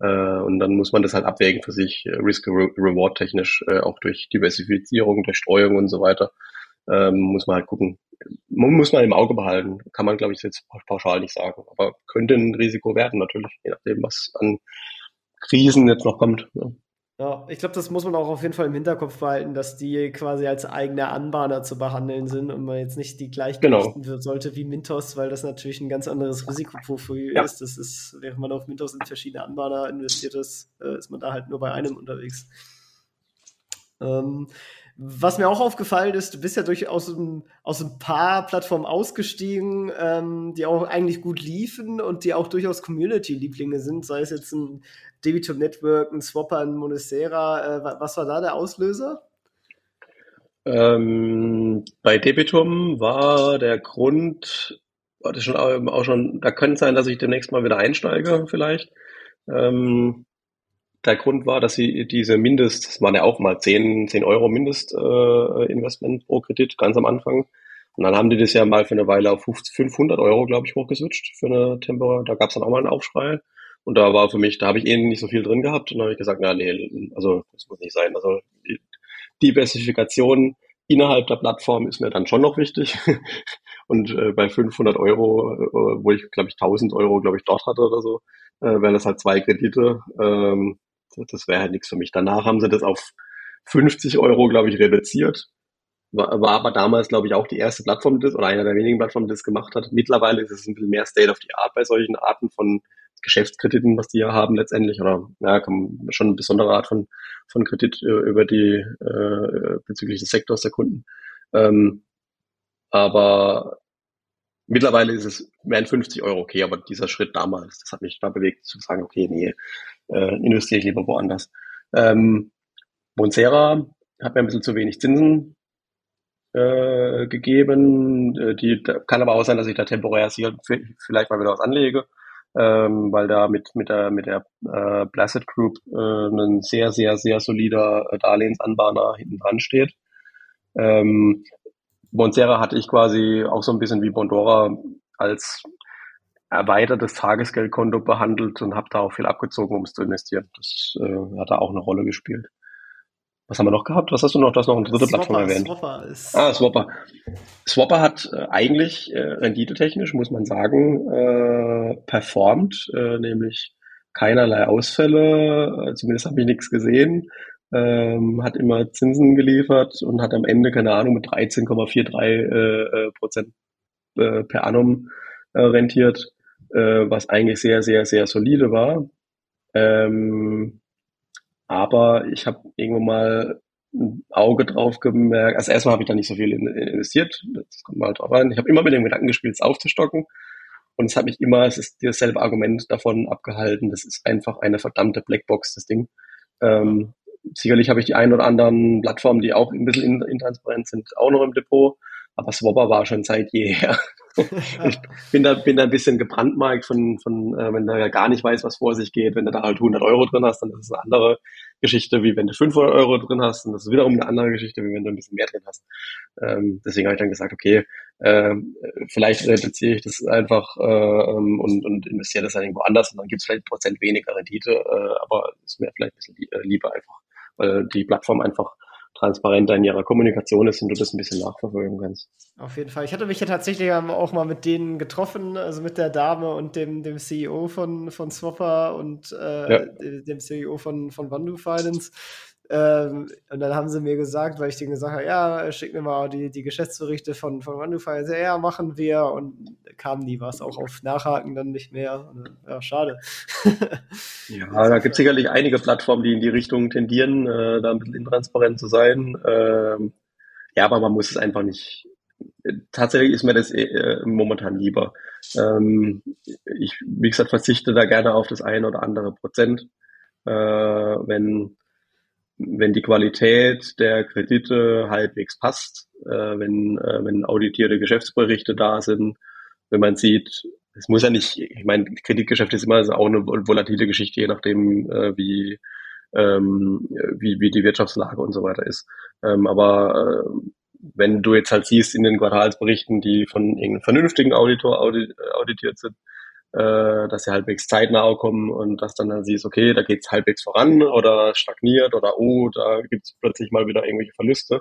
Äh, und dann muss man das halt abwägen für sich, äh, Risk-Reward technisch, äh, auch durch Diversifizierung, durch Streuung und so weiter. Ähm, muss man halt gucken. Muss man im Auge behalten. Kann man, glaube ich, jetzt pauschal nicht sagen. Aber könnte ein Risiko werden, natürlich, je nachdem, was an Krisen jetzt noch kommt. Ja. Ich glaube, das muss man auch auf jeden Fall im Hinterkopf behalten, dass die quasi als eigene Anbahner zu behandeln sind und man jetzt nicht die gleich genau. wird sollte wie Mintos, weil das natürlich ein ganz anderes Risikoprofil ja. ist. Das ist, während man auf Mintos in verschiedene Anbahner investiert ist, äh, ist man da halt nur bei einem unterwegs. Ähm, was mir auch aufgefallen ist, du bist ja durchaus ein, aus ein paar Plattformen ausgestiegen, ähm, die auch eigentlich gut liefen und die auch durchaus Community-Lieblinge sind, sei es jetzt ein Debitum Network, ein Swapper, ein Monestera. Äh, was war da der Auslöser? Ähm, bei Debitum war der Grund, war das schon auch schon, da könnte sein, dass ich demnächst mal wieder einsteige, vielleicht. Ähm, der Grund war, dass sie diese Mindest, das waren ja auch mal 10, 10 Euro Mindestinvestment äh, pro Kredit ganz am Anfang. Und dann haben die das ja mal für eine Weile auf 500 Euro, glaube ich, hochgeswitcht für eine Tempo. Da gab es dann auch mal einen Aufschrei. Und da war für mich, da habe ich eh nicht so viel drin gehabt. Und dann habe ich gesagt, na nee, also das muss nicht sein. Also die Diversifikation innerhalb der Plattform ist mir dann schon noch wichtig. Und äh, bei 500 Euro, äh, wo ich, glaube ich, 1000 Euro, glaube ich, dort hatte oder so, äh, wären das halt zwei Kredite. Ähm, das wäre halt nichts für mich. Danach haben sie das auf 50 Euro, glaube ich, reduziert. War, war aber damals, glaube ich, auch die erste Plattform, die das, oder einer der wenigen Plattformen, die das gemacht hat. Mittlerweile ist es ein bisschen mehr State of the Art bei solchen Arten von Geschäftskrediten, was die ja haben letztendlich, oder ja, schon eine besondere Art von, von Kredit äh, über die äh, bezüglich des Sektors der Kunden. Ähm, aber mittlerweile ist es mehr 50 Euro okay, aber dieser Schritt damals, das hat mich da bewegt zu sagen, okay, nee, äh, investiere ich lieber woanders. Ähm, Monsera hat mir ein bisschen zu wenig Zinsen äh, gegeben. Äh, die kann aber auch sein, dass ich da temporär hier vielleicht mal wieder was anlege, ähm, weil da mit mit der mit der äh, Placid Group äh, ein sehr sehr sehr solider äh, Darlehensanbahner hinten dran steht. Ähm, Monsera hatte ich quasi auch so ein bisschen wie Bondora als erweitertes Tagesgeldkonto behandelt und habe da auch viel abgezogen, um es zu investieren. Das äh, hat da auch eine Rolle gespielt. Was haben wir noch gehabt? Was hast du noch? Du hast noch eine dritte Swapper, Plattform erwähnt. Swapper ist ah, Swapper. Swapper hat äh, eigentlich äh, renditetechnisch, muss man sagen, äh, performt, äh, nämlich keinerlei Ausfälle, äh, zumindest habe ich nichts gesehen, ähm, hat immer Zinsen geliefert und hat am Ende, keine Ahnung, mit 13,43 äh, äh, Prozent äh, per annum äh, rentiert, äh, was eigentlich sehr, sehr, sehr solide war. Ähm, aber ich habe irgendwo mal ein Auge drauf gemerkt. Also erstmal habe ich da nicht so viel investiert. Das kommt mal drauf an. Ich habe immer mit dem Gedanken gespielt, es aufzustocken. Und es hat mich immer, es ist dasselbe Argument davon abgehalten. Das ist einfach eine verdammte Blackbox, das Ding. Ähm, sicherlich habe ich die ein oder anderen Plattformen, die auch ein bisschen intransparent sind, auch noch im Depot. Aber Swapper war schon seit jeher. ich bin da, bin da ein bisschen gebrandmarkt von, von äh, wenn du ja gar nicht weißt, was vor sich geht. Wenn du da halt 100 Euro drin hast, dann ist es eine andere Geschichte, wie wenn du 500 Euro drin hast. Und das ist wiederum eine andere Geschichte, wie wenn du ein bisschen mehr drin hast. Ähm, deswegen habe ich dann gesagt, okay, äh, vielleicht reduziere ich das einfach äh, ähm, und, und investiere das dann irgendwo anders und dann gibt es vielleicht ein Prozent weniger Rendite, äh, aber ist mir vielleicht ein bisschen äh, lieber einfach, weil die Plattform einfach transparenter in ihrer Kommunikation ist und du das ein bisschen nachverfolgen kannst. Auf jeden Fall. Ich hatte mich ja tatsächlich auch mal mit denen getroffen, also mit der Dame und dem, dem CEO von, von Swapper und äh, ja. dem CEO von, von Vandu Finance. Ähm, und dann haben sie mir gesagt, weil ich denen gesagt habe, ja, schick mir mal die, die Geschäftsberichte von, von OneDeFi. Ja, ja, machen wir. Und kam nie was, auch auf Nachhaken dann nicht mehr. Ja, schade. ja, da gibt es sicherlich einige Plattformen, die in die Richtung tendieren, äh, da ein bisschen intransparent zu sein. Ähm, ja, aber man muss es einfach nicht. Tatsächlich ist mir das äh, momentan lieber. Ähm, ich, wie gesagt, verzichte da gerne auf das ein oder andere Prozent. Äh, wenn wenn die Qualität der Kredite halbwegs passt, äh, wenn, äh, wenn auditierte Geschäftsberichte da sind, wenn man sieht, es muss ja nicht, ich meine, Kreditgeschäft ist immer also auch eine volatile Geschichte, je nachdem, äh, wie, ähm, wie, wie die Wirtschaftslage und so weiter ist. Ähm, aber äh, wenn du jetzt halt siehst in den Quartalsberichten, die von irgendeinem vernünftigen Auditor audit, auditiert sind, äh, dass sie halbwegs zeitnah kommen und dass dann dann siehst, okay, da geht's halbwegs voran oder stagniert oder oh, da gibt's plötzlich mal wieder irgendwelche Verluste.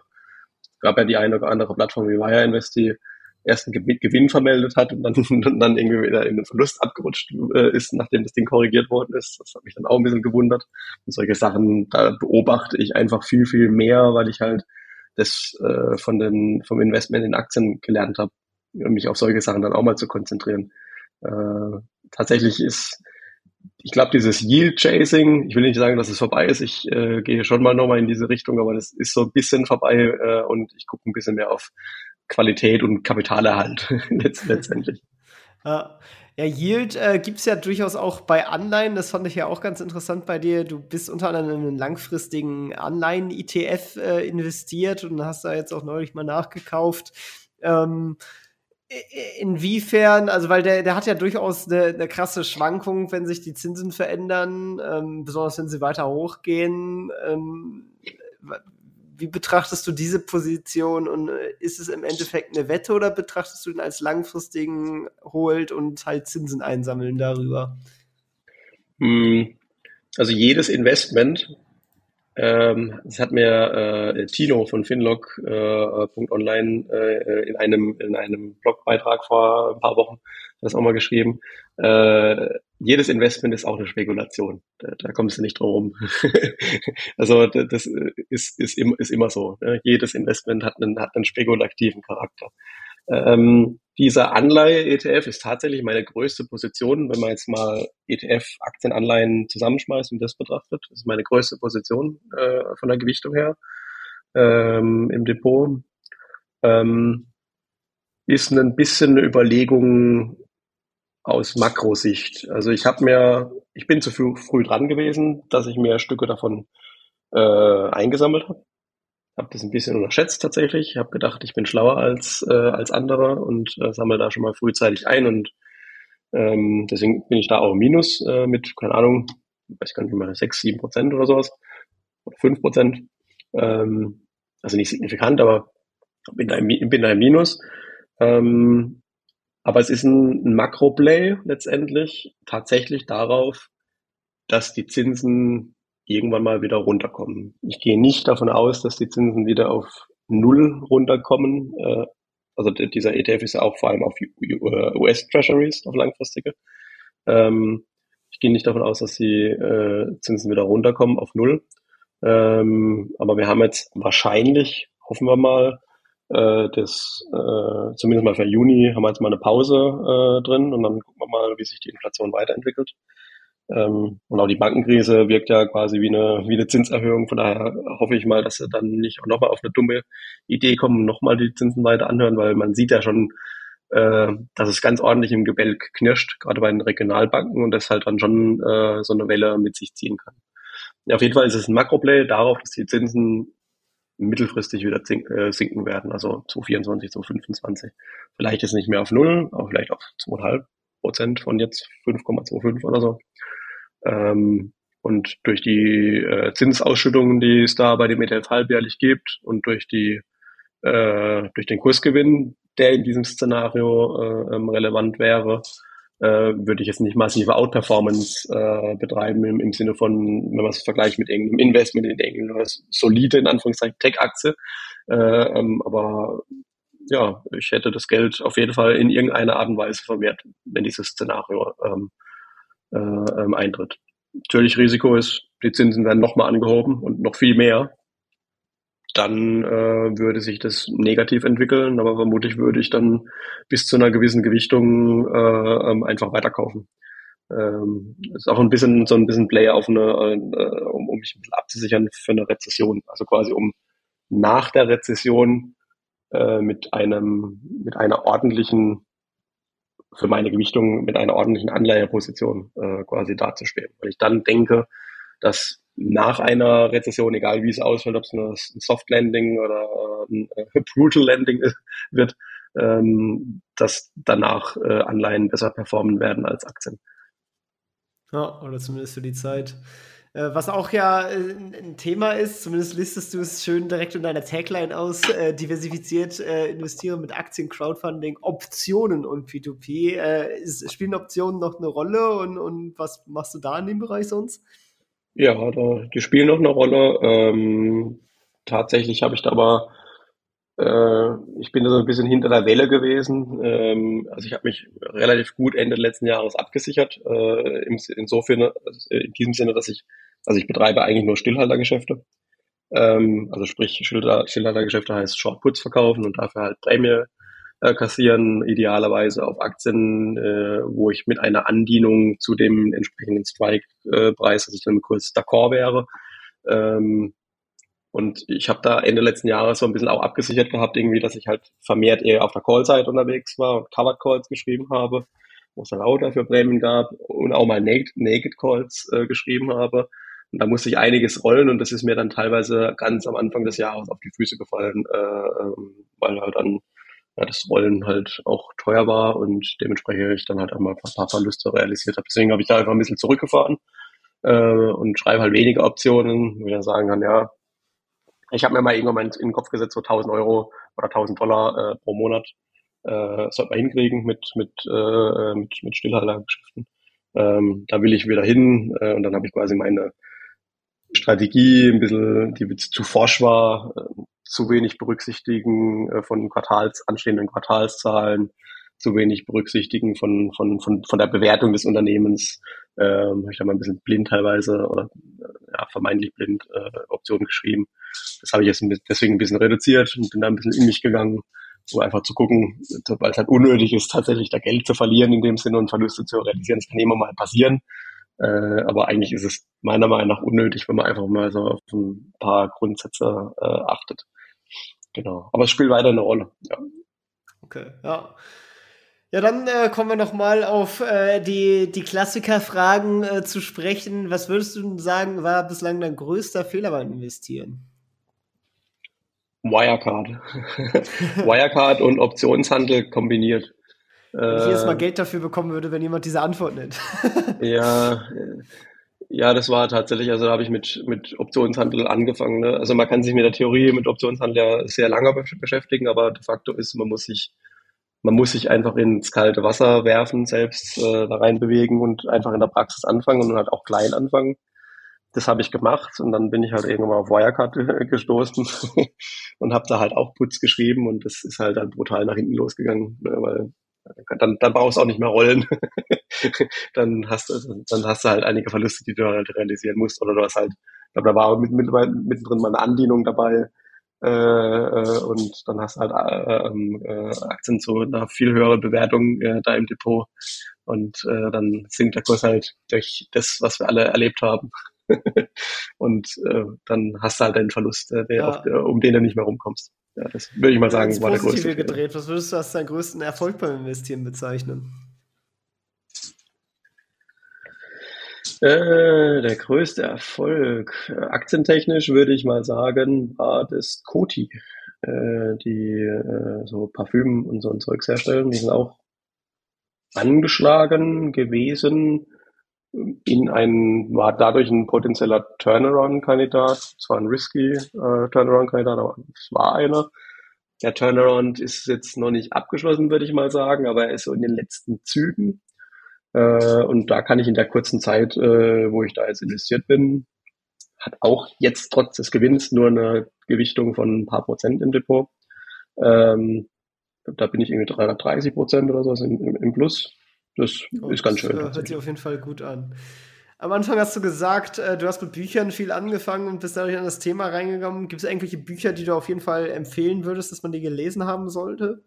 Es gab ja die eine oder andere Plattform wie Wire Invest, die erst einen Gewinn vermeldet hat und dann, dann irgendwie wieder in den Verlust abgerutscht äh, ist, nachdem das Ding korrigiert worden ist. Das hat mich dann auch ein bisschen gewundert. Und solche Sachen, da beobachte ich einfach viel, viel mehr, weil ich halt das äh, von den, vom Investment in Aktien gelernt habe, mich auf solche Sachen dann auch mal zu konzentrieren. Äh, tatsächlich ist, ich glaube, dieses Yield Chasing, ich will nicht sagen, dass es vorbei ist, ich äh, gehe schon mal nochmal in diese Richtung, aber das ist so ein bisschen vorbei äh, und ich gucke ein bisschen mehr auf Qualität und Kapitalerhalt letztendlich. Ja. Ja, Yield äh, gibt es ja durchaus auch bei Anleihen. Das fand ich ja auch ganz interessant bei dir. Du bist unter anderem in einen langfristigen Anleihen-ETF äh, investiert und hast da jetzt auch neulich mal nachgekauft. Ähm, Inwiefern, also weil der, der hat ja durchaus eine, eine krasse Schwankung, wenn sich die Zinsen verändern, ähm, besonders wenn sie weiter hochgehen. Ähm, wie betrachtest du diese Position und äh, ist es im Endeffekt eine Wette oder betrachtest du ihn als langfristigen Hold und halt Zinsen einsammeln darüber? Hm, also jedes Investment ähm, das hat mir äh, Tino von Finlog.online äh, äh, in einem in einem Blogbeitrag vor ein paar Wochen das auch mal geschrieben. Äh, jedes Investment ist auch eine Spekulation. Da, da kommst du nicht drum rum. also das ist, ist, ist immer so. Ne? Jedes Investment hat einen, hat einen spekulativen Charakter. Ähm, dieser Anleihe-ETF ist tatsächlich meine größte Position, wenn man jetzt mal ETF-Aktienanleihen zusammenschmeißt und das betrachtet. Das ist meine größte Position äh, von der Gewichtung her ähm, im Depot. Ähm, ist ein bisschen eine Überlegung aus Makrosicht. Also ich habe mir, ich bin zu früh, früh dran gewesen, dass ich mir Stücke davon äh, eingesammelt habe habe das ein bisschen unterschätzt tatsächlich. Ich habe gedacht, ich bin schlauer als, äh, als andere und äh, sammle da schon mal frühzeitig ein und ähm, deswegen bin ich da auch im Minus äh, mit, keine Ahnung, weiß gar nicht mehr, 6, 7 Prozent oder sowas. Oder 5 Prozent. Ähm, also nicht signifikant, aber bin da im, bin da im Minus. Ähm, Aber es ist ein, ein Makro-Play letztendlich tatsächlich darauf, dass die Zinsen irgendwann mal wieder runterkommen. Ich gehe nicht davon aus, dass die Zinsen wieder auf Null runterkommen. Äh, also dieser ETF ist ja auch vor allem auf US-Treasuries, auf langfristige. Ähm, ich gehe nicht davon aus, dass die äh, Zinsen wieder runterkommen auf Null. Ähm, aber wir haben jetzt wahrscheinlich, hoffen wir mal, äh, das, äh, zumindest mal für Juni haben wir jetzt mal eine Pause äh, drin und dann gucken wir mal, wie sich die Inflation weiterentwickelt. Ähm, und auch die Bankenkrise wirkt ja quasi wie eine, wie eine Zinserhöhung. Von daher hoffe ich mal, dass sie dann nicht auch nochmal auf eine dumme Idee kommen, nochmal die Zinsen weiter anhören, weil man sieht ja schon, äh, dass es ganz ordentlich im Gebälk knirscht, gerade bei den Regionalbanken und das halt dann schon äh, so eine Welle mit sich ziehen kann. Ja, auf jeden Fall ist es ein Makroplay darauf, dass die Zinsen mittelfristig wieder äh, sinken werden, also 2024, 2025. Vielleicht ist nicht mehr auf Null, aber vielleicht auf 2,5 Prozent von jetzt 5,25 oder so. Ähm, und durch die äh, Zinsausschüttungen, die es da bei dem ETF halbjährlich gibt und durch die äh, durch den Kursgewinn, der in diesem Szenario äh, ähm, relevant wäre, äh, würde ich jetzt nicht massive Outperformance äh, betreiben im, im Sinne von, wenn man es vergleicht mit irgendeinem Investment in irgendeine solide, in Anführungszeichen, Tech-Aktie. Äh, ähm, aber ja, ich hätte das Geld auf jeden Fall in irgendeiner Art und Weise vermehrt, wenn dieses Szenario ähm, äh, ähm, eintritt. Natürlich Risiko ist, die Zinsen werden nochmal angehoben und noch viel mehr. Dann äh, würde sich das negativ entwickeln, aber vermutlich würde ich dann bis zu einer gewissen Gewichtung äh, ähm, einfach weiterkaufen. Ähm, ist auch ein bisschen so ein bisschen Player auf eine, äh, um, um mich ein bisschen abzusichern für eine Rezession. Also quasi um nach der Rezession äh, mit einem mit einer ordentlichen für meine Gewichtung mit einer ordentlichen Anleiheposition äh, quasi dazustehen. Weil ich dann denke, dass nach einer Rezession, egal wie es ausfällt, ob es ein Soft Landing oder ein äh, Brutal Landing wird, ähm, dass danach äh, Anleihen besser performen werden als Aktien. Ja, oder zumindest für die Zeit. Äh, was auch ja äh, ein Thema ist, zumindest listest du es schön direkt in deiner Tagline aus, äh, diversifiziert äh, investieren mit Aktien, Crowdfunding, Optionen und P2P. Äh, ist, spielen Optionen noch eine Rolle und, und was machst du da in dem Bereich sonst? Ja, da, die spielen noch eine Rolle. Ähm, tatsächlich habe ich da aber ich bin da so ein bisschen hinter der Welle gewesen. Ähm, also ich habe mich relativ gut Ende letzten Jahres abgesichert. Äh, insofern, also in diesem Sinne, dass ich, also ich betreibe eigentlich nur Stillhaltergeschäfte. Ähm, also sprich, Stillhaltergeschäfte heißt Shortputs verkaufen und dafür halt Prämie äh, kassieren, idealerweise auf Aktien, äh, wo ich mit einer Andienung zu dem entsprechenden Strike-Preis, also zu dem Kurs d'accord wäre. Ähm, und ich habe da Ende letzten Jahres so ein bisschen auch abgesichert gehabt, irgendwie, dass ich halt vermehrt eher auf der Call-Seite unterwegs war und Covered Calls geschrieben habe, wo es dann auch dafür Prämien gab und auch mal Naked, Naked Calls äh, geschrieben habe. Und da musste ich einiges rollen und das ist mir dann teilweise ganz am Anfang des Jahres auf die Füße gefallen, äh, ähm, weil halt dann ja, das Rollen halt auch teuer war und dementsprechend ich dann halt einmal ein paar Verluste realisiert habe. Deswegen habe ich da einfach ein bisschen zurückgefahren äh, und schreibe halt weniger Optionen, wo ich dann sagen kann, ja, ich habe mir mal irgendwann in den Kopf gesetzt, so 1000 Euro oder 1000 Dollar äh, pro Monat äh, sollte man hinkriegen mit mit äh, mit, mit Stillhaltergeschäften. Ähm, da will ich wieder hin äh, und dann habe ich quasi meine Strategie ein bisschen, die zu forsch war, äh, zu wenig berücksichtigen äh, von Quartals anstehenden Quartalszahlen, zu wenig berücksichtigen von von von von der Bewertung des Unternehmens. Ähm, habe ich da mal ein bisschen blind teilweise oder äh, ja, vermeintlich blind äh, Optionen geschrieben. Das habe ich jetzt deswegen ein bisschen reduziert und bin da ein bisschen in mich gegangen, so einfach zu gucken, weil es halt unnötig ist, tatsächlich da Geld zu verlieren in dem Sinne und Verluste zu realisieren. Das kann immer mal passieren. Äh, aber eigentlich ist es meiner Meinung nach unnötig, wenn man einfach mal so auf ein paar Grundsätze äh, achtet. Genau. Aber es spielt weiter eine Rolle. Ja. Okay, ja. Ja, dann äh, kommen wir noch mal auf äh, die, die Klassikerfragen äh, zu sprechen. Was würdest du sagen, war bislang dein größter Fehler beim Investieren? Wirecard. Wirecard und Optionshandel kombiniert. Wenn ich jetzt mal äh, Geld dafür bekommen würde, wenn jemand diese Antwort nennt. ja, ja, das war tatsächlich, also da habe ich mit, mit Optionshandel angefangen. Ne? Also man kann sich mit der Theorie mit Optionshandel ja sehr lange beschäftigen, aber de facto ist, man muss sich man muss sich einfach ins kalte Wasser werfen, selbst äh, da rein bewegen und einfach in der Praxis anfangen und halt auch klein anfangen. Das habe ich gemacht und dann bin ich halt irgendwann auf Wirecard gestoßen und habe da halt auch Putz geschrieben und das ist halt dann brutal nach hinten losgegangen, ne, weil dann, dann brauchst du auch nicht mehr rollen. dann hast du, dann hast du halt einige Verluste, die du halt realisieren musst. Oder du hast halt, ich glaube, da war mit, mit, mittendrin mal eine Andienung dabei. Äh, äh, und dann hast du halt äh, ähm, äh, Aktien zu einer viel höheren Bewertung äh, da im Depot. Und äh, dann sinkt der Kurs halt durch das, was wir alle erlebt haben. und äh, dann hast du halt einen Verlust, äh, der ja. auf, um den du nicht mehr rumkommst. Ja, das würde ich mal sagen, war der größte. gedreht. Was würdest du als deinen größten Erfolg beim Investieren bezeichnen? Äh, der größte Erfolg, äh, aktientechnisch würde ich mal sagen, war das Coty, äh, die äh, so Parfüm und so ein Zeugs herstellen. Die sind auch angeschlagen gewesen in ein, war dadurch ein potenzieller Turnaround-Kandidat, zwar ein risky äh, Turnaround-Kandidat, aber es war einer. Der Turnaround ist jetzt noch nicht abgeschlossen, würde ich mal sagen, aber er ist so in den letzten Zügen. Äh, und da kann ich in der kurzen Zeit, äh, wo ich da jetzt investiert bin, hat auch jetzt trotz des Gewinns nur eine Gewichtung von ein paar Prozent im Depot. Ähm, da bin ich irgendwie 330 Prozent oder so im, im Plus. Das oh, ist ganz schön. Das hört sich auf jeden Fall gut an. Am Anfang hast du gesagt, äh, du hast mit Büchern viel angefangen und bist dadurch an das Thema reingegangen. Gibt es irgendwelche Bücher, die du auf jeden Fall empfehlen würdest, dass man die gelesen haben sollte?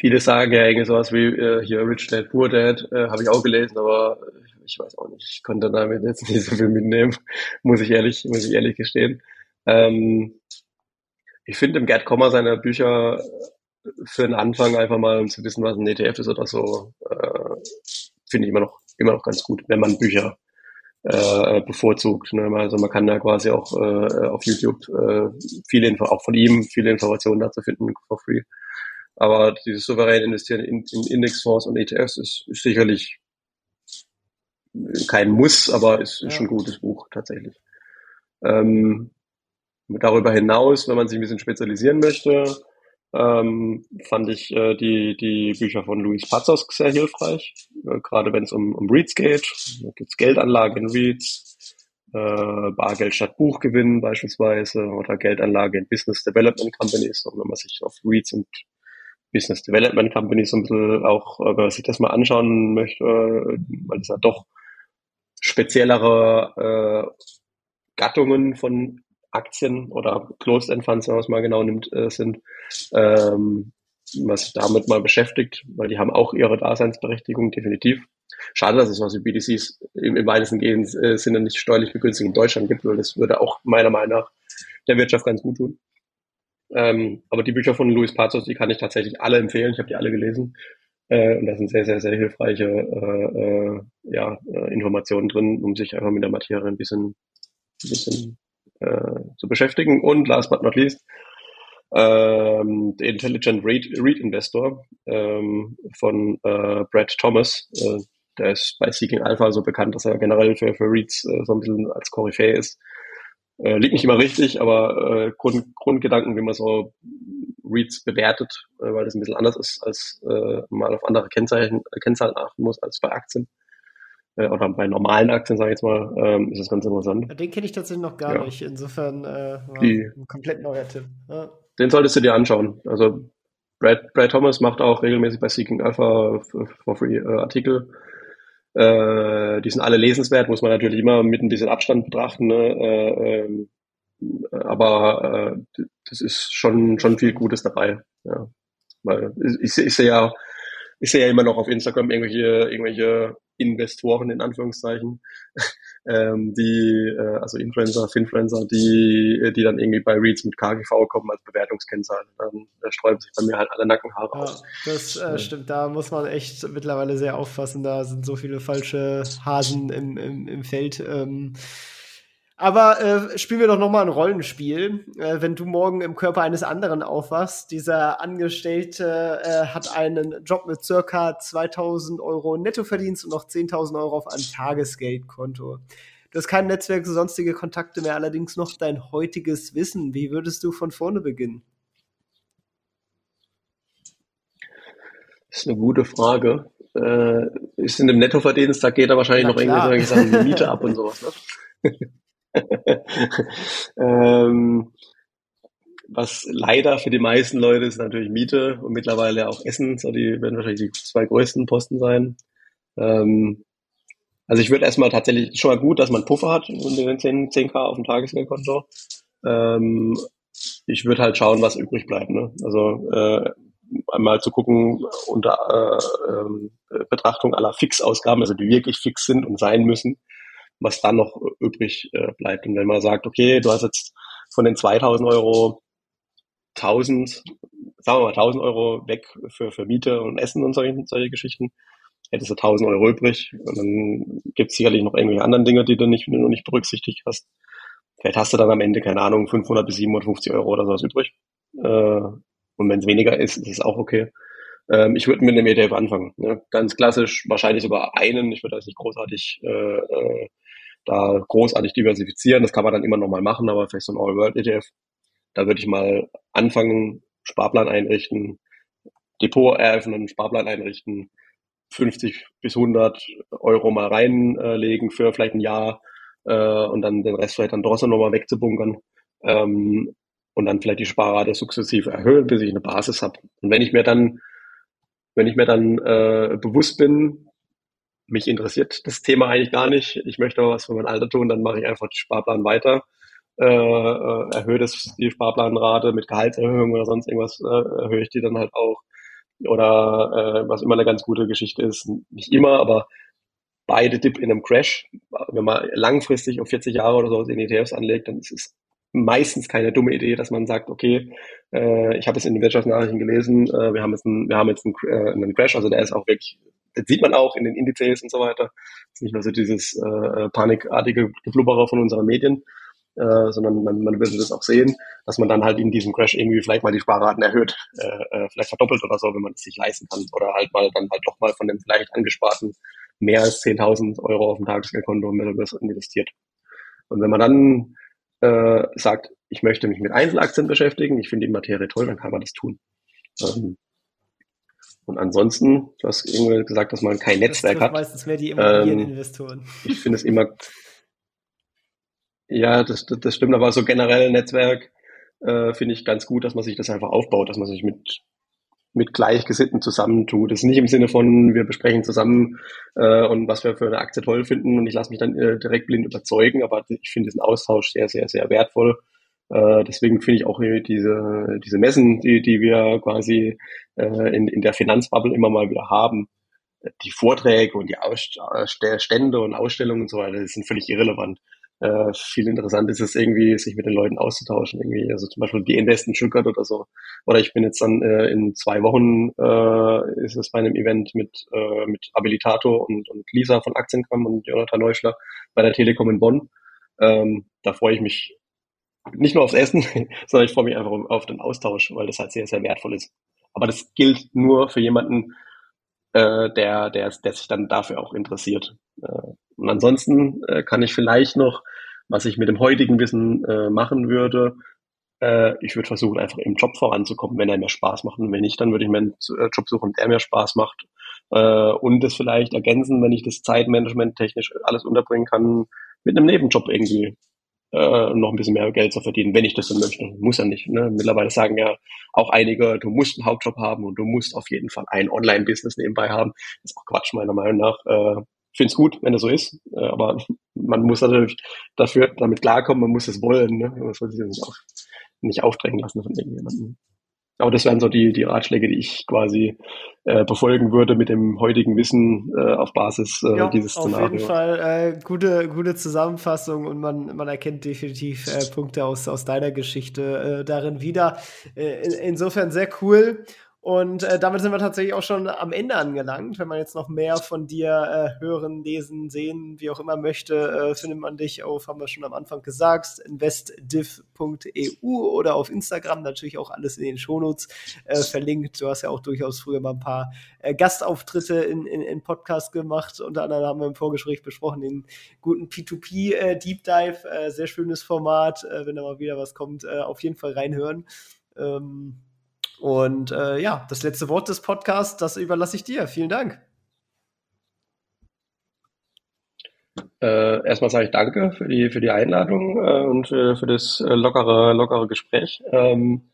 Viele sagen ja irgendwie sowas wie äh, hier Rich Dad, Poor Dad, äh, habe ich auch gelesen, aber ich weiß auch nicht, ich konnte damit jetzt nicht so viel mitnehmen, muss ich ehrlich, muss ich ehrlich gestehen. Ähm, ich finde im Gerd Kommer seine Bücher für den Anfang einfach mal, um zu wissen, was ein ETF ist oder so, äh, finde ich immer noch, immer noch ganz gut, wenn man Bücher äh, bevorzugt. Ne? Also man kann da quasi auch äh, auf YouTube äh, viele Info, auch von ihm viele Informationen dazu finden for free. Aber dieses souverän investieren in, in Indexfonds und ETFs ist, ist sicherlich kein Muss, aber ist, ist ja. ein gutes Buch tatsächlich. Ähm, darüber hinaus, wenn man sich ein bisschen spezialisieren möchte, ähm, fand ich äh, die, die Bücher von Luis Pazos sehr hilfreich, äh, gerade wenn es um, um Reads geht. Da gibt's Geldanlage in Reads, äh, Bargeld statt Buchgewinn beispielsweise oder Geldanlage in Business Development Companies. Und wenn man sich auf Reads und Business Development Companies so ein bisschen auch, äh, wenn man sich das mal anschauen möchte, äh, weil es ja doch speziellere äh, Gattungen von Aktien oder Closed End Funds, wenn man es mal genau nimmt, äh, sind, ähm, was damit mal beschäftigt, weil die haben auch ihre Daseinsberechtigung, definitiv. Schade, dass es was wie BDCs im, im weitesten Gehen äh, Sinne nicht steuerlich begünstigt in Deutschland gibt, weil das würde auch meiner Meinung nach der Wirtschaft ganz gut tun. Ähm, aber die Bücher von Luis Pazos, die kann ich tatsächlich alle empfehlen. Ich habe die alle gelesen. Äh, und da sind sehr, sehr, sehr hilfreiche äh, äh, ja, äh, Informationen drin, um sich einfach mit der Materie ein bisschen, ein bisschen äh, zu beschäftigen. Und last but not least, ähm, The Intelligent Read, Read Investor ähm, von äh, Brad Thomas. Äh, der ist bei Seeking Alpha so bekannt, dass er generell für, für Reads äh, so ein bisschen als Koryphäe ist. Äh, liegt nicht immer richtig, aber äh, Grund, Grundgedanken, wie man so Reads bewertet, äh, weil das ein bisschen anders ist, als äh, mal auf andere Kennzeichen, Kennzahlen achten muss als bei Aktien äh, oder bei normalen Aktien, sage ich jetzt mal, ähm, ist das ganz interessant. Den kenne ich tatsächlich noch gar ja. nicht. Insofern äh, war Die, ein komplett neuer Tipp. Ja. Den solltest du dir anschauen. Also Brad, Brad Thomas macht auch regelmäßig bei Seeking Alpha for free äh, Artikel. Äh, die sind alle lesenswert, muss man natürlich immer mit ein bisschen Abstand betrachten. Ne? Äh, ähm, aber äh, das ist schon schon viel Gutes dabei. Ja. Weil ich, ich sehe ja ich sehe ja immer noch auf Instagram irgendwelche irgendwelche Investoren in Anführungszeichen, ähm, die, äh, also Influencer, Finfluencer, die, die dann irgendwie bei Reads mit KGV kommen als Bewertungskennzahl. Dann da sträuben sich bei mir halt alle Nackenhaare ja, aus. Das äh, stimmt, da muss man echt mittlerweile sehr aufpassen. Da sind so viele falsche Hasen im, im, im Feld. Ähm, aber äh, spielen wir doch noch mal ein Rollenspiel. Äh, wenn du morgen im Körper eines anderen aufwachst, dieser Angestellte äh, hat einen Job mit circa 2000 Euro Nettoverdienst und noch 10.000 Euro auf einem Tagesgeldkonto. Du hast kein Netzwerk, sonstige Kontakte mehr, allerdings noch dein heutiges Wissen. Wie würdest du von vorne beginnen? Das ist eine gute Frage. Äh, ist in dem Nettoverdienst, da geht da wahrscheinlich Na noch klar. irgendwelche Sachen Miete ab und sowas. Ne? ähm, was leider für die meisten Leute ist natürlich Miete und mittlerweile auch Essen. So, die werden wahrscheinlich die zwei größten Posten sein. Ähm, also ich würde erstmal tatsächlich schon mal gut, dass man Puffer hat und den 10, 10k auf dem Tagesgeldkonto. Ähm, ich würde halt schauen, was übrig bleibt. Ne? Also äh, einmal zu gucken unter äh, äh, Betrachtung aller Fixausgaben, also die wirklich fix sind und sein müssen, was dann noch übrig äh, bleibt. Und wenn man sagt, okay, du hast jetzt von den 2000 Euro 1000, sagen wir mal 1000 Euro weg für, für Miete und Essen und solche, solche Geschichten, hättest du 1000 Euro übrig. Und dann gibt es sicherlich noch irgendwelche anderen Dinge, die du nicht, noch nicht berücksichtigt hast. Vielleicht hast du dann am Ende, keine Ahnung, 500 bis 750 Euro oder sowas übrig. Äh, und wenn es weniger ist, ist es auch okay. Ähm, ich würde mit einem ETF anfangen. Ne? Ganz klassisch, wahrscheinlich sogar einen. Ich würde das nicht großartig äh, äh, da großartig diversifizieren. Das kann man dann immer noch mal machen, aber vielleicht so ein All-World-ETF. Da würde ich mal anfangen, Sparplan einrichten, Depot eröffnen, Sparplan einrichten, 50 bis 100 Euro mal reinlegen für vielleicht ein Jahr äh, und dann den Rest vielleicht dann trotzdem nochmal wegzubunkern ähm, und dann vielleicht die Sparrate sukzessive erhöhen, bis ich eine Basis habe. Und wenn ich mir dann, wenn ich mir dann äh, bewusst bin, mich interessiert das Thema eigentlich gar nicht, ich möchte aber was für mein Alter tun, dann mache ich einfach den Sparplan weiter, äh, äh, erhöhe das, die Sparplanrate mit Gehaltserhöhung oder sonst irgendwas, äh, erhöhe ich die dann halt auch. Oder äh, was immer eine ganz gute Geschichte ist, nicht immer, aber beide Dip in einem Crash, wenn man langfristig auf 40 Jahre oder so in ETFs anlegt, dann ist es meistens keine dumme Idee, dass man sagt, okay, äh, ich habe es in den Wirtschaftsnachrichten gelesen, äh, wir haben jetzt, einen, wir haben jetzt einen, äh, einen Crash, also der ist auch wirklich, das sieht man auch in den Indizes und so weiter. Das ist nicht nur so dieses äh, panikartige Geflubberer von unseren Medien, äh, sondern man, man würde das auch sehen, dass man dann halt in diesem Crash irgendwie vielleicht mal die Sparraten erhöht, äh, äh, vielleicht verdoppelt oder so, wenn man es sich leisten kann. Oder halt mal dann halt doch mal von dem vielleicht angesparten mehr als 10.000 Euro auf dem Tagesgeldkonto investiert. Und wenn man dann äh, sagt, ich möchte mich mit Einzelaktien beschäftigen, ich finde die Materie toll, dann kann man das tun. Ähm, und ansonsten, du hast irgendwie gesagt, dass man kein Netzwerk das hat. meistens mehr die Immobilieninvestoren. Ähm, ich finde es immer, ja, das, das, das stimmt, aber so generell Netzwerk äh, finde ich ganz gut, dass man sich das einfach aufbaut, dass man sich mit mit Gleichgesinnten zusammentut. Das ist nicht im Sinne von, wir besprechen zusammen äh, und was wir für eine Aktie toll finden und ich lasse mich dann äh, direkt blind überzeugen, aber ich finde diesen Austausch sehr, sehr, sehr wertvoll. Äh, deswegen finde ich auch diese, diese Messen, die, die wir quasi äh, in, in der Finanzbubble immer mal wieder haben, die Vorträge und die Stände und Ausstellungen und so weiter, die sind völlig irrelevant äh, viel interessant ist es irgendwie, sich mit den Leuten auszutauschen. Irgendwie. Also zum Beispiel die Invest in Stuttgart oder so. Oder ich bin jetzt dann äh, in zwei Wochen äh, ist es bei einem Event mit, äh, mit Abilitator und, und Lisa von Aktienkram und Jonathan Neuschler bei der Telekom in Bonn. Ähm, da freue ich mich nicht nur aufs Essen, sondern ich freue mich einfach auf den Austausch, weil das halt sehr, sehr wertvoll ist. Aber das gilt nur für jemanden, äh, der, der, der sich dann dafür auch interessiert. Äh, und ansonsten äh, kann ich vielleicht noch, was ich mit dem heutigen Wissen äh, machen würde, äh, ich würde versuchen, einfach im Job voranzukommen, wenn er mir Spaß macht. Und wenn nicht, dann würde ich mir einen äh, Job suchen, der mir Spaß macht. Äh, und das vielleicht ergänzen, wenn ich das Zeitmanagement technisch alles unterbringen kann, mit einem Nebenjob irgendwie äh, noch ein bisschen mehr Geld zu verdienen, wenn ich das so möchte. Muss ja nicht. Ne? Mittlerweile sagen ja auch einige, du musst einen Hauptjob haben und du musst auf jeden Fall ein Online-Business nebenbei haben. Das ist auch Quatsch, meiner Meinung nach. Äh, finde es gut, wenn das so ist, äh, aber man muss natürlich dafür damit klarkommen, man muss es wollen. Ne? Man soll sich nicht, auf, nicht aufdrängen lassen von irgendjemandem. Aber das wären so die, die Ratschläge, die ich quasi äh, befolgen würde mit dem heutigen Wissen äh, auf Basis äh, ja, dieses Szenarios. Auf jeden Fall äh, gute, gute Zusammenfassung und man, man erkennt definitiv äh, Punkte aus, aus deiner Geschichte äh, darin wieder. Äh, in, insofern sehr cool. Und äh, damit sind wir tatsächlich auch schon am Ende angelangt. Wenn man jetzt noch mehr von dir äh, hören, lesen, sehen, wie auch immer möchte, äh, findet man dich auf, haben wir schon am Anfang gesagt, investdiv.eu oder auf Instagram, natürlich auch alles in den Shownotes äh, verlinkt. Du hast ja auch durchaus früher mal ein paar äh, Gastauftritte in, in, in Podcast gemacht. Unter anderem haben wir im Vorgespräch besprochen, den guten P2P äh, Deep Dive. Äh, sehr schönes Format, äh, wenn da mal wieder was kommt, äh, auf jeden Fall reinhören. Ähm, Und äh, ja, das letzte Wort des Podcasts, das überlasse ich dir. Vielen Dank. Äh, erstmal sage ich danke für die, für die Einladung äh, und für, für das äh, lockere, lockere Gespräch. Ähm,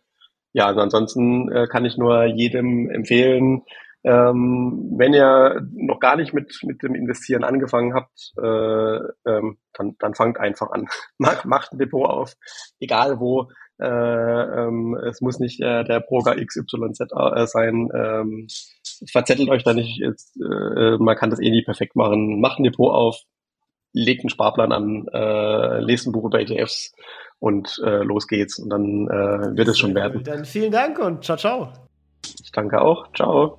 ja, also ansonsten äh, kann ich nur jedem empfehlen, ähm, wenn ihr noch gar nicht mit, mit dem Investieren angefangen habt, äh, ähm, dann, dann fangt einfach an. macht ein Depot auf, egal wo. Äh, ähm, es muss nicht äh, der Broker XYZ äh, sein. Ähm, verzettelt euch da nicht. Jetzt, äh, man kann das eh nie perfekt machen. Macht ein Depot auf, legt einen Sparplan an, äh, lest ein Buch über ETFs und äh, los geht's. Und dann äh, wird es schon werden. Dann vielen Dank und ciao, ciao. Ich danke auch. Ciao.